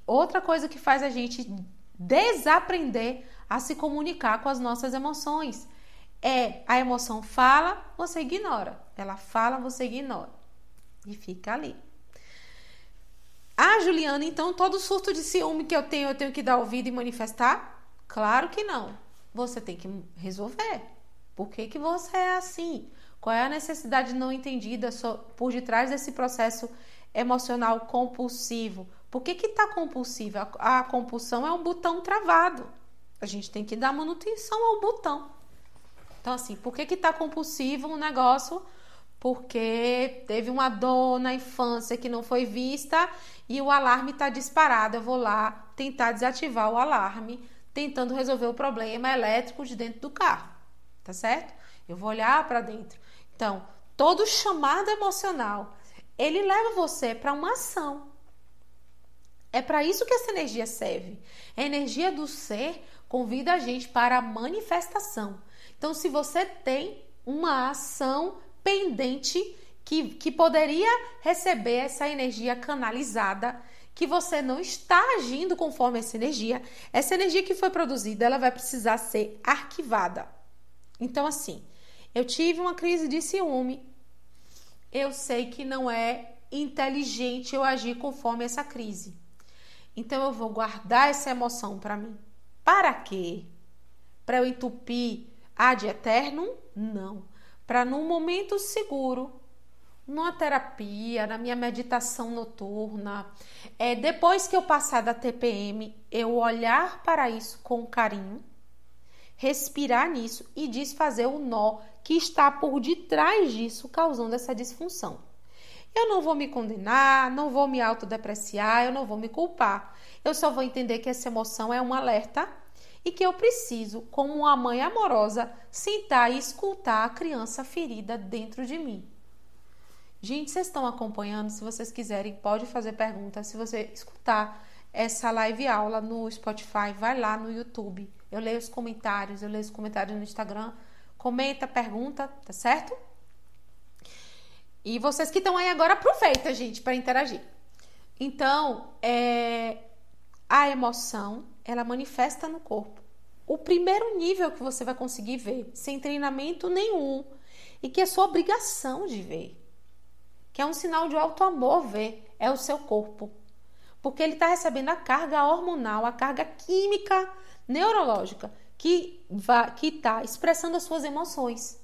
Outra coisa que faz a gente desaprender a se comunicar com as nossas emoções. É a emoção fala, você ignora. Ela fala, você ignora. E fica ali. Ah, Juliana, então todo surto de ciúme que eu tenho, eu tenho que dar ouvido e manifestar? Claro que não. Você tem que resolver. Por que, que você é assim? Qual é a necessidade não entendida por detrás desse processo emocional compulsivo? Por que está compulsiva? A, a compulsão é um botão travado. A gente tem que dar manutenção ao botão. Então, assim, por que está compulsivo um negócio? Porque teve uma dor na infância que não foi vista e o alarme está disparado. Eu vou lá tentar desativar o alarme, tentando resolver o problema elétrico de dentro do carro. Tá certo? Eu vou olhar para dentro. Então, todo chamado emocional, ele leva você para uma ação. É para isso que essa energia serve. A energia do ser convida a gente para a manifestação. Então, se você tem uma ação pendente que, que poderia receber essa energia canalizada, que você não está agindo conforme essa energia, essa energia que foi produzida, ela vai precisar ser arquivada. Então, assim, eu tive uma crise de ciúme, eu sei que não é inteligente eu agir conforme essa crise. Então eu vou guardar essa emoção para mim. Para quê? Para eu entupir ad eterno? Não. Para num momento seguro, numa terapia, na minha meditação noturna, é, depois que eu passar da TPM, eu olhar para isso com carinho, respirar nisso e desfazer o nó que está por detrás disso, causando essa disfunção. Eu não vou me condenar, não vou me autodepreciar, eu não vou me culpar. Eu só vou entender que essa emoção é um alerta e que eu preciso, como uma mãe amorosa, sentar e escutar a criança ferida dentro de mim. Gente, vocês estão acompanhando? Se vocês quiserem, pode fazer perguntas. Se você escutar essa live aula no Spotify, vai lá no YouTube. Eu leio os comentários, eu leio os comentários no Instagram. Comenta, pergunta, tá certo? E vocês que estão aí agora, aproveita, gente, para interagir. Então, é, a emoção, ela manifesta no corpo. O primeiro nível que você vai conseguir ver, sem treinamento nenhum, e que é sua obrigação de ver, que é um sinal de alto amor ver, é o seu corpo. Porque ele está recebendo a carga hormonal, a carga química, neurológica, que está expressando as suas emoções.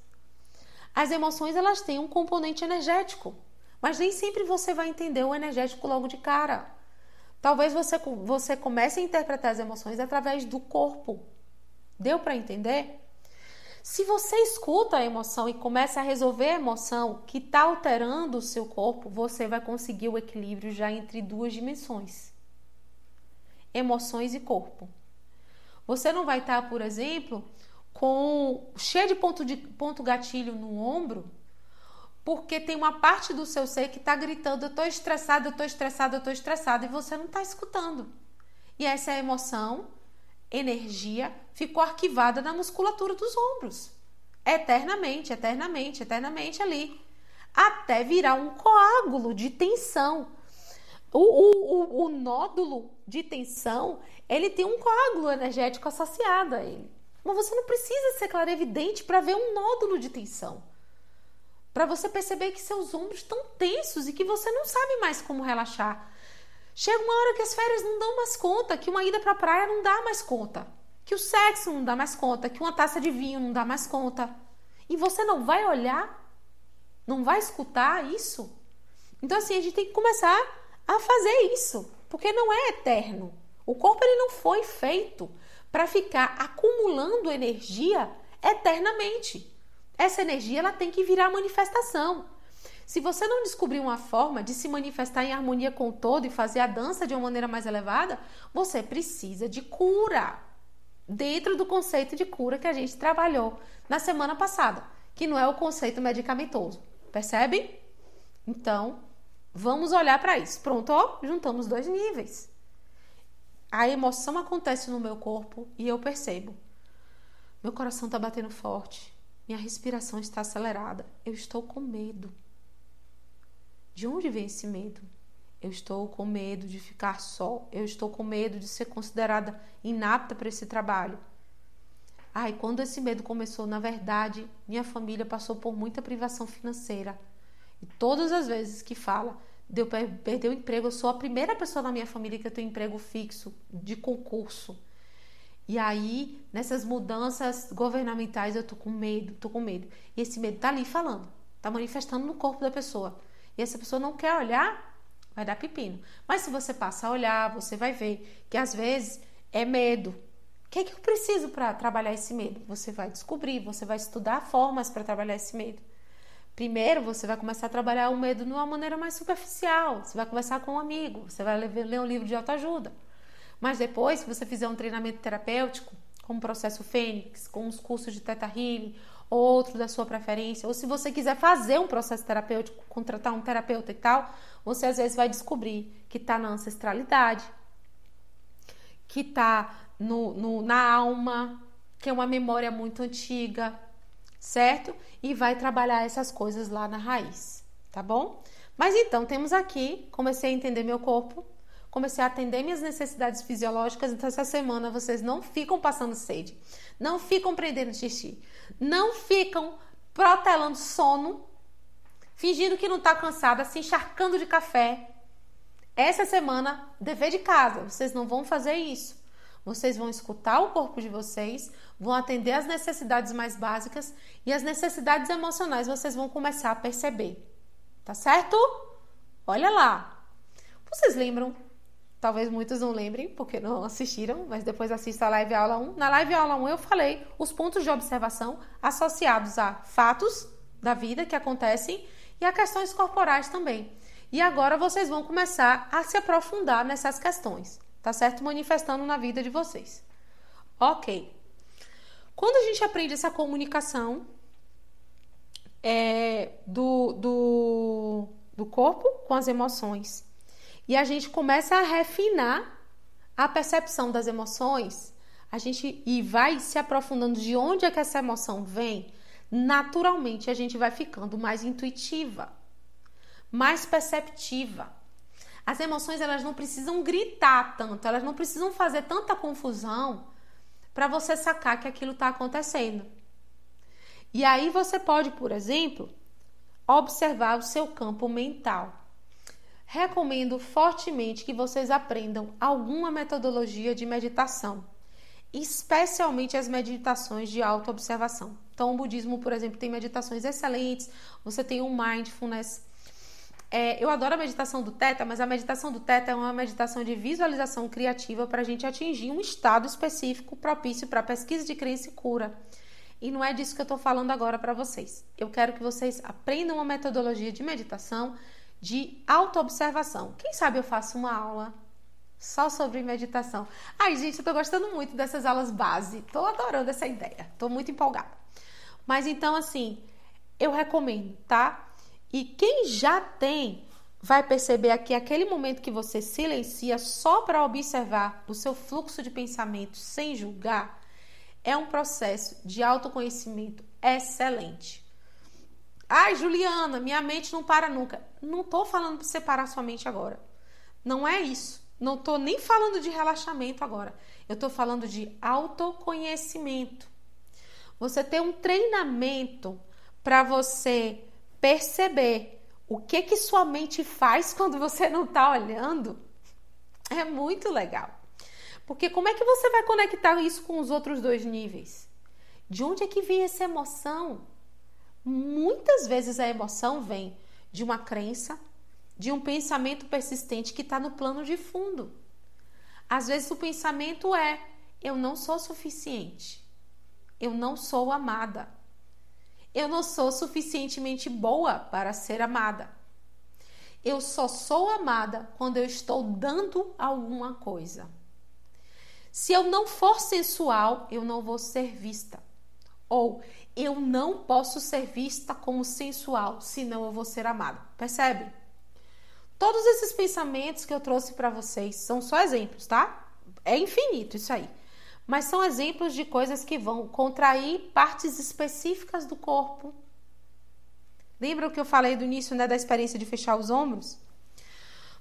As emoções elas têm um componente energético, mas nem sempre você vai entender o energético logo de cara. Talvez você, você comece a interpretar as emoções através do corpo. Deu para entender? Se você escuta a emoção e começa a resolver a emoção que está alterando o seu corpo, você vai conseguir o equilíbrio já entre duas dimensões: emoções e corpo. Você não vai estar, por exemplo, com cheio de ponto, de ponto gatilho no ombro porque tem uma parte do seu ser que está gritando: eu estou estressado, eu estou estressado, eu estou estressado, e você não está escutando. E essa emoção, energia, ficou arquivada na musculatura dos ombros. Eternamente, eternamente, eternamente ali. Até virar um coágulo de tensão. O, o, o, o nódulo de tensão, ele tem um coágulo energético associado a ele. Mas você não precisa ser clarevidente para ver um nódulo de tensão para você perceber que seus ombros estão tensos e que você não sabe mais como relaxar. Chega uma hora que as férias não dão mais conta, que uma ida para a praia não dá mais conta, que o sexo não dá mais conta, que uma taça de vinho não dá mais conta. E você não vai olhar, não vai escutar isso. Então assim, a gente tem que começar a fazer isso, porque não é eterno. O corpo ele não foi feito para ficar acumulando energia eternamente. Essa energia ela tem que virar manifestação. Se você não descobrir uma forma de se manifestar em harmonia com o todo e fazer a dança de uma maneira mais elevada, você precisa de cura. Dentro do conceito de cura que a gente trabalhou na semana passada, que não é o conceito medicamentoso. Percebe? Então, vamos olhar para isso. Pronto, ó, juntamos dois níveis. A emoção acontece no meu corpo e eu percebo. Meu coração está batendo forte. Minha respiração está acelerada. Eu estou com medo. De onde vem esse medo? Eu estou com medo de ficar só. Eu estou com medo de ser considerada inapta para esse trabalho. Ai, quando esse medo começou, na verdade, minha família passou por muita privação financeira. E todas as vezes que fala de eu perder o emprego, eu sou a primeira pessoa na minha família que tem emprego fixo, de concurso. E aí, nessas mudanças governamentais, eu tô com medo, tô com medo. E esse medo tá ali falando, tá manifestando no corpo da pessoa. E essa pessoa não quer olhar, vai dar pepino. Mas se você passa a olhar, você vai ver que às vezes é medo. O que é que eu preciso para trabalhar esse medo? Você vai descobrir, você vai estudar formas para trabalhar esse medo. Primeiro, você vai começar a trabalhar o medo de uma maneira mais superficial. Você vai conversar com um amigo, você vai ler um livro de autoajuda. Mas depois, se você fizer um treinamento terapêutico, como o processo Fênix, com os cursos de Teta Healing, outro da sua preferência, ou se você quiser fazer um processo terapêutico, contratar um terapeuta e tal, você às vezes vai descobrir que está na ancestralidade, que está no, no, na alma, que é uma memória muito antiga, certo? E vai trabalhar essas coisas lá na raiz, tá bom? Mas então, temos aqui, comecei a entender meu corpo, comecei a atender minhas necessidades fisiológicas, então essa semana vocês não ficam passando sede, não ficam prendendo xixi, não ficam protelando sono, fingindo que não está cansada, se encharcando de café. Essa semana, dever de casa, vocês não vão fazer isso. Vocês vão escutar o corpo de vocês, vão atender as necessidades mais básicas e as necessidades emocionais vocês vão começar a perceber. Tá certo? Olha lá. Vocês lembram? Talvez muitos não lembrem, porque não assistiram, mas depois assista a live aula 1. Na live aula 1 eu falei os pontos de observação associados a fatos da vida que acontecem e a questões corporais também. E agora vocês vão começar a se aprofundar nessas questões, tá certo? Manifestando na vida de vocês. Ok. Quando a gente aprende essa comunicação é, do, do, do corpo com as emoções e a gente começa a refinar a percepção das emoções, a gente e vai se aprofundando de onde é que essa emoção vem, naturalmente a gente vai ficando mais intuitiva, mais perceptiva. As emoções elas não precisam gritar tanto, elas não precisam fazer tanta confusão para você sacar que aquilo está acontecendo. E aí você pode, por exemplo, observar o seu campo mental. Recomendo fortemente que vocês aprendam alguma metodologia de meditação, especialmente as meditações de autoobservação. Então, o budismo, por exemplo, tem meditações excelentes, você tem o mindfulness. É, eu adoro a meditação do Teta, mas a meditação do Teta é uma meditação de visualização criativa para a gente atingir um estado específico propício para pesquisa de crença e cura. E não é disso que eu estou falando agora para vocês. Eu quero que vocês aprendam uma metodologia de meditação, de autoobservação. Quem sabe eu faço uma aula só sobre meditação. Ai, gente, eu estou gostando muito dessas aulas base. Estou adorando essa ideia. Estou muito empolgada. Mas então, assim, eu recomendo, tá? E quem já tem vai perceber aqui aquele momento que você silencia só para observar o seu fluxo de pensamento sem julgar é um processo de autoconhecimento excelente. Ai, Juliana, minha mente não para nunca. Não estou falando para separar sua mente agora. Não é isso. Não estou nem falando de relaxamento agora. Eu estou falando de autoconhecimento. Você tem um treinamento para você perceber o que que sua mente faz quando você não está olhando. É muito legal. Porque como é que você vai conectar isso com os outros dois níveis? De onde é que vem essa emoção? Muitas vezes a emoção vem de uma crença, de um pensamento persistente que está no plano de fundo. Às vezes o pensamento é: eu não sou suficiente, eu não sou amada, eu não sou suficientemente boa para ser amada. Eu só sou amada quando eu estou dando alguma coisa. Se eu não for sensual, eu não vou ser vista. Ou eu não posso ser vista como sensual, senão eu vou ser amada. Percebe? Todos esses pensamentos que eu trouxe para vocês são só exemplos, tá? É infinito isso aí. Mas são exemplos de coisas que vão contrair partes específicas do corpo. Lembra o que eu falei do início né, da experiência de fechar os ombros?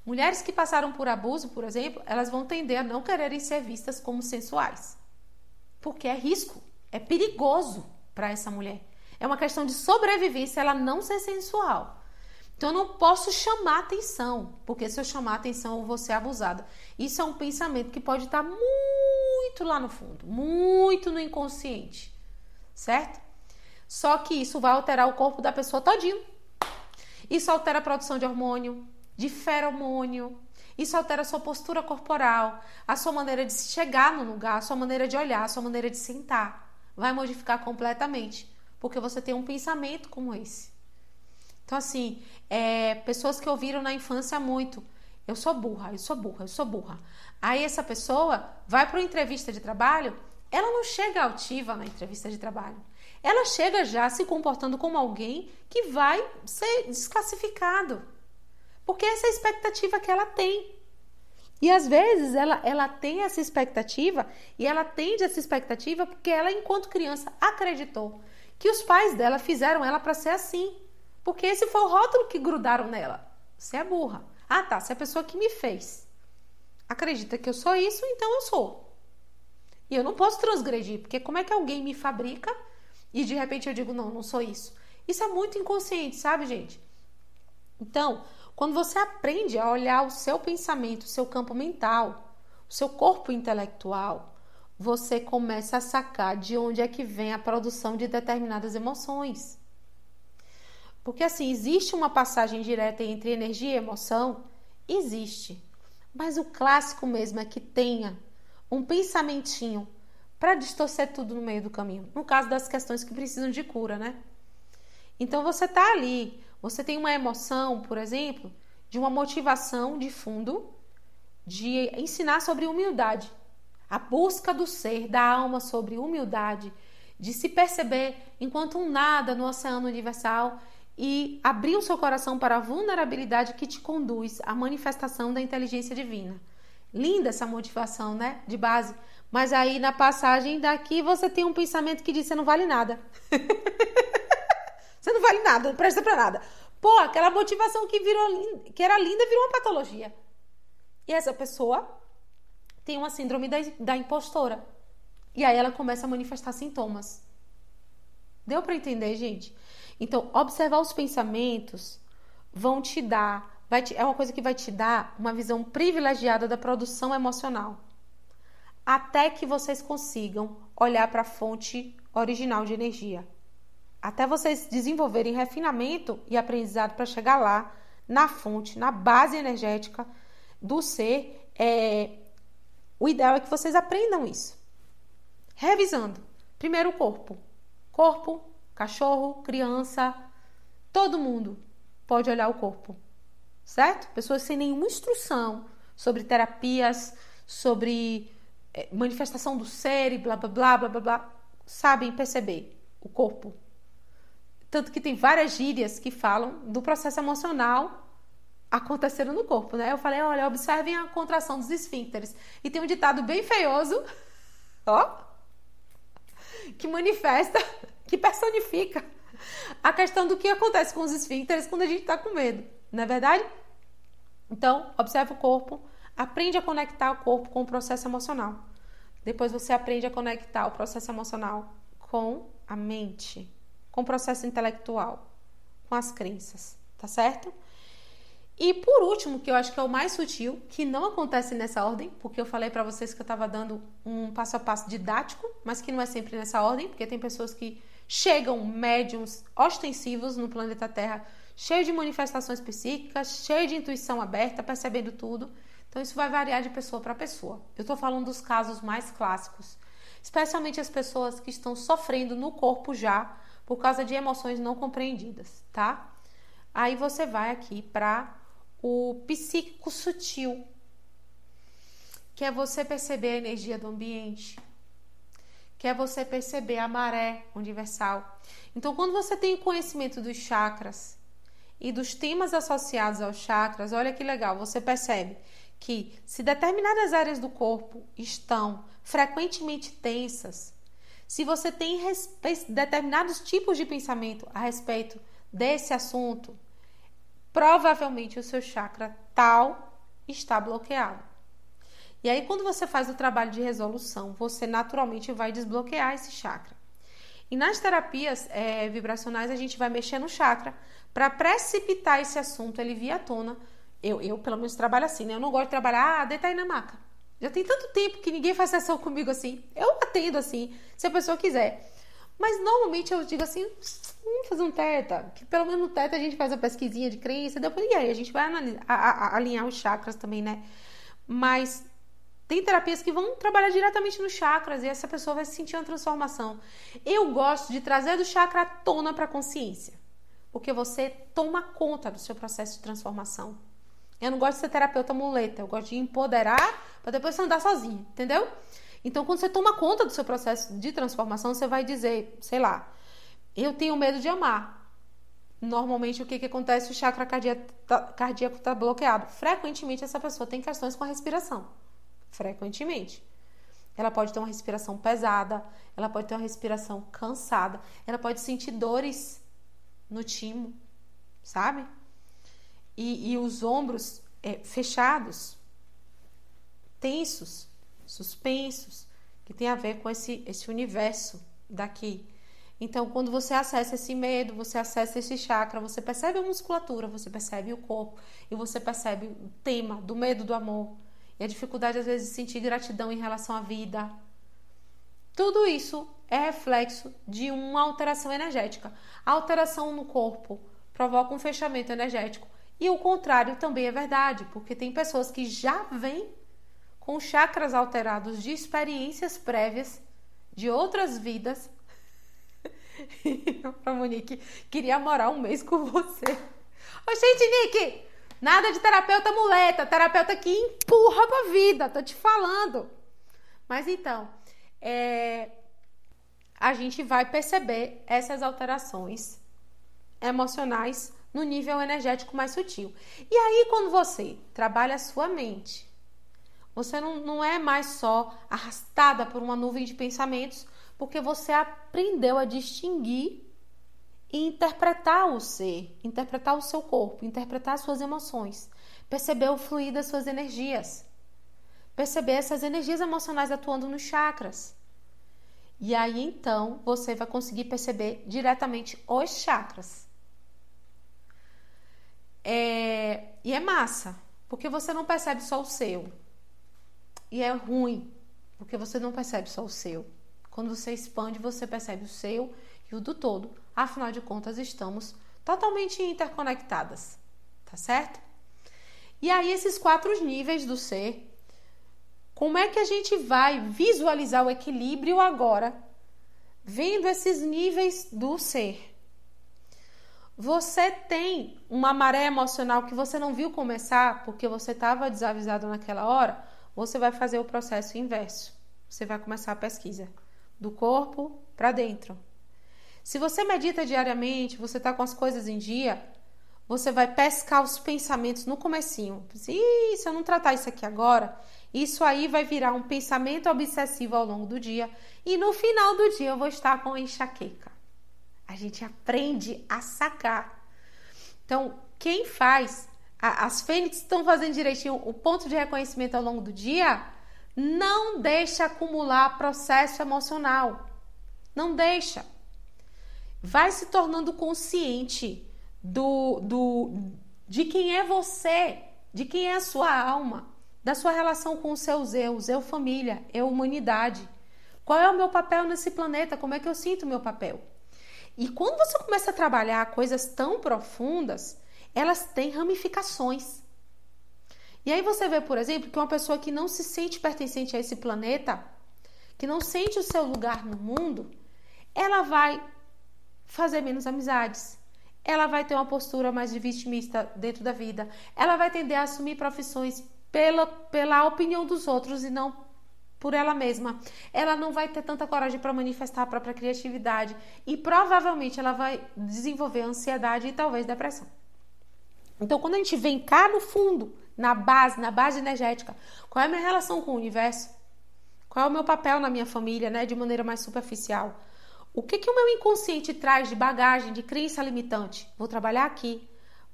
Mulheres que passaram por abuso, por exemplo, elas vão tender a não quererem ser vistas como sensuais. Porque é risco, é perigoso para essa mulher. É uma questão de sobrevivência ela não ser sensual. Então eu não posso chamar atenção, porque se eu chamar atenção eu vou ser abusada. Isso é um pensamento que pode estar muito lá no fundo, muito no inconsciente, certo? Só que isso vai alterar o corpo da pessoa todinho. Isso altera a produção de hormônio, de feromônio. Isso altera a sua postura corporal, a sua maneira de chegar no lugar, a sua maneira de olhar, a sua maneira de sentar. Vai modificar completamente, porque você tem um pensamento como esse. Então, assim, é, pessoas que ouviram na infância muito, eu sou burra, eu sou burra, eu sou burra. Aí essa pessoa vai para uma entrevista de trabalho, ela não chega altiva na entrevista de trabalho. ela chega já se comportando como alguém que vai ser desclassificado. Porque essa é a expectativa que ela tem. E às vezes ela, ela tem essa expectativa e ela tende essa expectativa porque ela, enquanto criança, acreditou que os pais dela fizeram ela para ser assim. Porque esse foi o rótulo que grudaram nela. Você é burra. Ah, tá. Se a pessoa que me fez acredita que eu sou isso, então eu sou. E eu não posso transgredir, porque como é que alguém me fabrica e de repente eu digo, não, não sou isso? Isso é muito inconsciente, sabe, gente? Então, quando você aprende a olhar o seu pensamento, o seu campo mental, o seu corpo intelectual, você começa a sacar de onde é que vem a produção de determinadas emoções. Porque assim, existe uma passagem direta entre energia e emoção? Existe. Mas o clássico mesmo é que tenha um pensamentinho para distorcer tudo no meio do caminho. No caso das questões que precisam de cura, né? Então você tá ali, você tem uma emoção, por exemplo, de uma motivação de fundo de ensinar sobre humildade. A busca do ser, da alma sobre humildade, de se perceber enquanto um nada no oceano universal e abrir o seu coração para a vulnerabilidade que te conduz à manifestação da inteligência divina. Linda essa motivação, né? De base. Mas aí na passagem daqui você tem um pensamento que diz: você não vale nada. você não vale nada, não presta para nada. Pô, aquela motivação que virou que era linda virou uma patologia. E essa pessoa tem uma síndrome da, da impostora. E aí ela começa a manifestar sintomas. Deu para entender, gente? Então, observar os pensamentos vão te dar, vai te, é uma coisa que vai te dar uma visão privilegiada da produção emocional. Até que vocês consigam olhar para a fonte original de energia. Até vocês desenvolverem refinamento e aprendizado para chegar lá, na fonte, na base energética do ser, é, o ideal é que vocês aprendam isso. Revisando. Primeiro o corpo. Corpo, cachorro, criança, todo mundo pode olhar o corpo, certo? Pessoas sem nenhuma instrução sobre terapias, sobre é, manifestação do ser e blá blá blá blá blá blá, sabem perceber o corpo. Tanto que tem várias gírias que falam do processo emocional acontecendo no corpo, né? Eu falei, olha, observem a contração dos esfíncteres. E tem um ditado bem feioso, ó, que manifesta que personifica a questão do que acontece com os esfíncteres quando a gente está com medo, não é verdade? Então, observa o corpo, aprende a conectar o corpo com o processo emocional. Depois você aprende a conectar o processo emocional com a mente, com o processo intelectual, com as crenças, tá certo? E por último, que eu acho que é o mais sutil, que não acontece nessa ordem, porque eu falei para vocês que eu estava dando um passo a passo didático, mas que não é sempre nessa ordem, porque tem pessoas que chegam médiums ostensivos no planeta Terra, cheio de manifestações psíquicas, cheio de intuição aberta, percebendo tudo. Então isso vai variar de pessoa para pessoa. Eu estou falando dos casos mais clássicos, especialmente as pessoas que estão sofrendo no corpo já por causa de emoções não compreendidas, tá? Aí você vai aqui para o psíquico sutil, que é você perceber a energia do ambiente, que é você perceber a maré universal. Então, quando você tem conhecimento dos chakras e dos temas associados aos chakras, olha que legal, você percebe que se determinadas áreas do corpo estão frequentemente tensas, se você tem determinados tipos de pensamento a respeito desse assunto, provavelmente o seu chakra tal está bloqueado. E aí, quando você faz o trabalho de resolução, você naturalmente vai desbloquear esse chakra. E nas terapias é, vibracionais, a gente vai mexer no chakra para precipitar esse assunto, ele vir à tona. Eu, eu, pelo menos, trabalho assim, né? Eu não gosto de trabalhar, ah, deita aí na maca. Já tem tanto tempo que ninguém faz sessão comigo assim. Eu atendo assim, se a pessoa quiser. Mas normalmente eu digo assim, vamos fazer um teta, que pelo menos no teta a gente faz a pesquisinha de crença, depois e aí a gente vai analisar, a, a, alinhar os chakras também, né? Mas tem terapias que vão trabalhar diretamente nos chakras e essa pessoa vai sentir uma transformação. Eu gosto de trazer do chakra à tona para a consciência, porque você toma conta do seu processo de transformação. Eu não gosto de ser terapeuta muleta, eu gosto de empoderar para depois você andar sozinho, entendeu? Então, quando você toma conta do seu processo de transformação, você vai dizer, sei lá, eu tenho medo de amar. Normalmente, o que, que acontece? O chakra cardíaco está bloqueado. Frequentemente, essa pessoa tem questões com a respiração. Frequentemente. Ela pode ter uma respiração pesada, ela pode ter uma respiração cansada, ela pode sentir dores no timo, sabe? E, e os ombros é, fechados, tensos, suspensos, que tem a ver com esse, esse universo daqui. Então, quando você acessa esse medo, você acessa esse chakra, você percebe a musculatura, você percebe o corpo e você percebe o tema do medo do amor e a dificuldade às vezes de sentir gratidão em relação à vida. Tudo isso é reflexo de uma alteração energética. A alteração no corpo provoca um fechamento energético. E o contrário também é verdade, porque tem pessoas que já vêm com chakras alterados de experiências prévias de outras vidas pra Monique, queria morar um mês com você. Ô, gente, Nick, nada de terapeuta muleta, terapeuta que empurra pra vida, tô te falando. Mas então, é, a gente vai perceber essas alterações emocionais no nível energético mais sutil. E aí, quando você trabalha a sua mente, você não, não é mais só arrastada por uma nuvem de pensamentos, porque você aprendeu a distinguir e interpretar o ser, interpretar o seu corpo, interpretar as suas emoções, perceber o fluir das suas energias, perceber essas energias emocionais atuando nos chakras. E aí então você vai conseguir perceber diretamente os chakras. É... E é massa, porque você não percebe só o seu. E é ruim, porque você não percebe só o seu. Quando você expande, você percebe o seu do todo. Afinal de contas, estamos totalmente interconectadas, tá certo? E aí, esses quatro níveis do ser, como é que a gente vai visualizar o equilíbrio agora, vendo esses níveis do ser? Você tem uma maré emocional que você não viu começar porque você estava desavisado naquela hora, você vai fazer o processo inverso. Você vai começar a pesquisa do corpo para dentro. Se você medita diariamente, você está com as coisas em dia, você vai pescar os pensamentos no comecinho. Se eu não tratar isso aqui agora, isso aí vai virar um pensamento obsessivo ao longo do dia e no final do dia eu vou estar com enxaqueca. A gente aprende a sacar. Então, quem faz, as fênix estão fazendo direitinho o ponto de reconhecimento ao longo do dia, não deixa acumular processo emocional. Não deixa. Vai se tornando consciente do, do, de quem é você, de quem é a sua alma, da sua relação com os seus eus, eu família, eu humanidade. Qual é o meu papel nesse planeta? Como é que eu sinto o meu papel? E quando você começa a trabalhar coisas tão profundas, elas têm ramificações. E aí você vê, por exemplo, que uma pessoa que não se sente pertencente a esse planeta, que não sente o seu lugar no mundo, ela vai fazer menos amizades. Ela vai ter uma postura mais de vitimista dentro da vida. Ela vai tender a assumir profissões pela, pela opinião dos outros e não por ela mesma. Ela não vai ter tanta coragem para manifestar a própria criatividade e provavelmente ela vai desenvolver ansiedade e talvez depressão. Então, quando a gente vem cá no fundo na base, na base energética. Qual é a minha relação com o universo? Qual é o meu papel na minha família, né, de maneira mais superficial? O que que o meu inconsciente traz de bagagem, de crença limitante? Vou trabalhar aqui,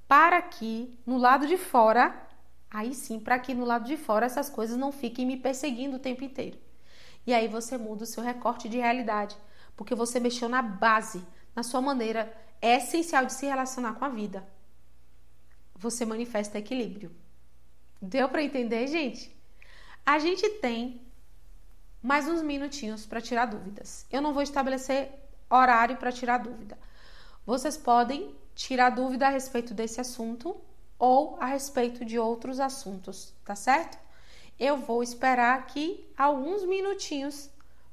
para aqui, no lado de fora. Aí sim, para aqui no lado de fora essas coisas não fiquem me perseguindo o tempo inteiro. E aí você muda o seu recorte de realidade, porque você mexeu na base, na sua maneira é essencial de se relacionar com a vida. Você manifesta equilíbrio. Deu para entender, gente? A gente tem mais uns minutinhos para tirar dúvidas. Eu não vou estabelecer horário para tirar dúvida. Vocês podem tirar dúvida a respeito desse assunto ou a respeito de outros assuntos, tá certo? Eu vou esperar aqui alguns minutinhos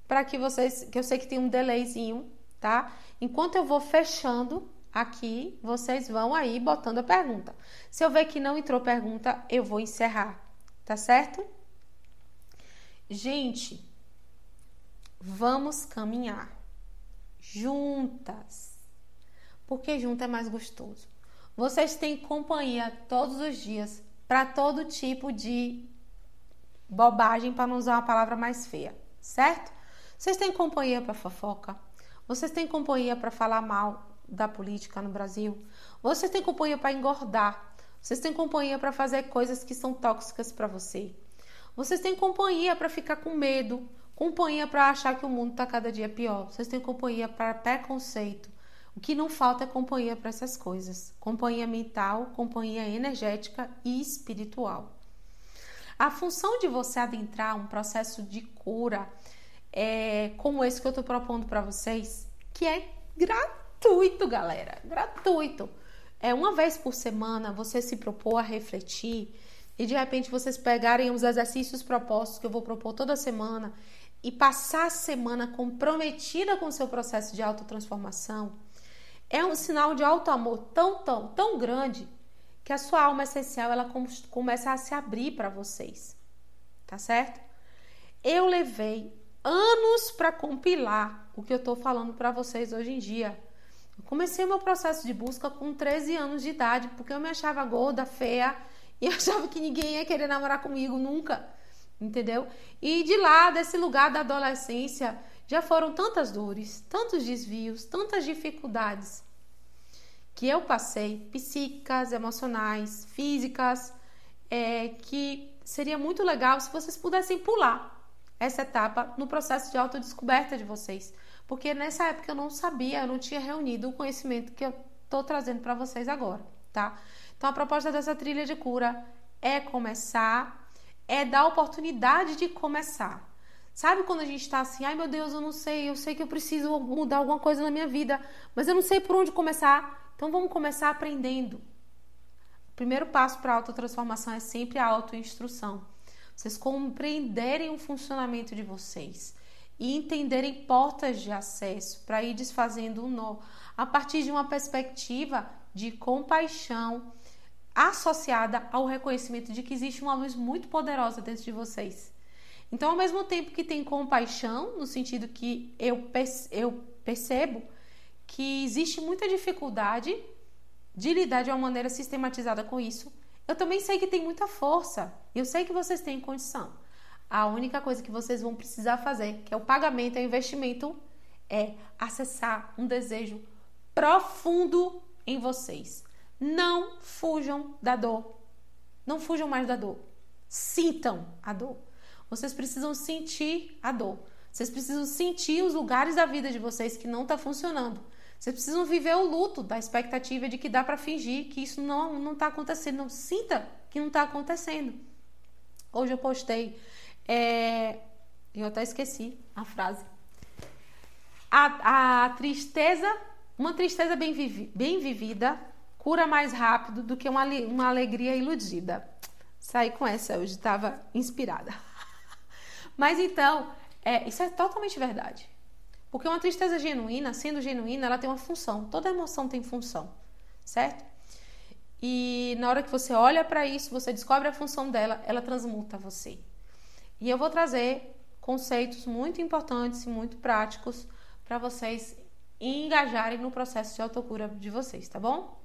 para que vocês, que eu sei que tem um delayzinho, tá? Enquanto eu vou fechando aqui vocês vão aí botando a pergunta. Se eu ver que não entrou pergunta, eu vou encerrar, tá certo? Gente, vamos caminhar juntas. porque junto é mais gostoso. Vocês têm companhia todos os dias para todo tipo de bobagem, para não usar uma palavra mais feia, certo? Vocês têm companhia para fofoca? Vocês têm companhia para falar mal da política no Brasil? Vocês têm companhia para engordar? Vocês têm companhia para fazer coisas que são tóxicas para você? Vocês têm companhia para ficar com medo, companhia para achar que o mundo está cada dia pior. Vocês têm companhia para preconceito. O que não falta é companhia para essas coisas: companhia mental, companhia energética e espiritual. A função de você adentrar um processo de cura é, como esse que eu estou propondo para vocês, que é gratuito, galera, gratuito. É uma vez por semana você se propor a refletir e de repente vocês pegarem os exercícios propostos que eu vou propor toda semana e passar a semana comprometida com o seu processo de autotransformação, é um sinal de alto amor tão, tão, tão grande que a sua alma essencial ela começa a se abrir para vocês. Tá certo? Eu levei anos para compilar o que eu estou falando para vocês hoje em dia. Eu comecei meu processo de busca com 13 anos de idade, porque eu me achava gorda, feia, e achava que ninguém ia querer namorar comigo nunca, entendeu? E de lá, desse lugar da adolescência, já foram tantas dores, tantos desvios, tantas dificuldades que eu passei, psíquicas, emocionais, físicas, é, que seria muito legal se vocês pudessem pular essa etapa no processo de autodescoberta de vocês. Porque nessa época eu não sabia, eu não tinha reunido o conhecimento que eu estou trazendo para vocês agora, tá? Então, a proposta dessa trilha de cura é começar, é dar oportunidade de começar. Sabe quando a gente está assim, ai meu Deus, eu não sei, eu sei que eu preciso mudar alguma coisa na minha vida, mas eu não sei por onde começar. Então vamos começar aprendendo. O primeiro passo para a autotransformação é sempre a autoinstrução. Vocês compreenderem o funcionamento de vocês e entenderem portas de acesso para ir desfazendo o nó a partir de uma perspectiva de compaixão, associada ao reconhecimento de que existe uma luz muito poderosa dentro de vocês. Então, ao mesmo tempo que tem compaixão, no sentido que eu, eu percebo que existe muita dificuldade de lidar de uma maneira sistematizada com isso, eu também sei que tem muita força. Eu sei que vocês têm condição. A única coisa que vocês vão precisar fazer, que é o pagamento, é o investimento, é acessar um desejo profundo em vocês. Não fujam da dor. Não fujam mais da dor. Sintam a dor. Vocês precisam sentir a dor. Vocês precisam sentir os lugares da vida de vocês que não está funcionando. Vocês precisam viver o luto da expectativa de que dá para fingir que isso não não está acontecendo. Não sinta que não está acontecendo. Hoje eu postei, é, eu até esqueci a frase. A, a tristeza, uma tristeza bem, vivi, bem vivida cura mais rápido do que uma, uma alegria iludida. Saí com essa hoje, estava inspirada. Mas então, é, isso é totalmente verdade. Porque uma tristeza genuína, sendo genuína, ela tem uma função. Toda emoção tem função, certo? E na hora que você olha para isso, você descobre a função dela, ela transmuta você. E eu vou trazer conceitos muito importantes e muito práticos para vocês engajarem no processo de autocura de vocês, tá bom?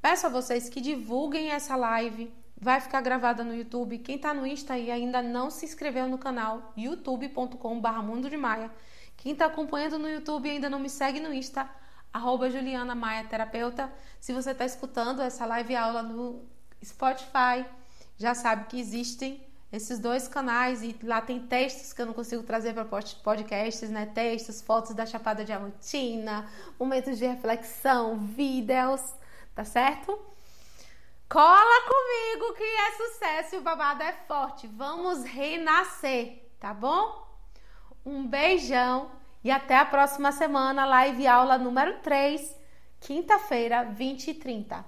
Peço a vocês que divulguem essa live. Vai ficar gravada no YouTube. Quem está no Insta e ainda não se inscreveu no canal, youtube.com.br Mundo de Maia. Quem está acompanhando no YouTube e ainda não me segue no Insta, arroba Juliana Maia Terapeuta. Se você está escutando essa live aula no Spotify, já sabe que existem esses dois canais e lá tem textos que eu não consigo trazer para podcasts, né? Textos, fotos da Chapada Diamantina, momentos de reflexão, vídeos tá certo? Cola comigo que é sucesso e o babado é forte. Vamos renascer, tá bom? Um beijão e até a próxima semana, live aula número 3, quinta-feira, 20 e 30.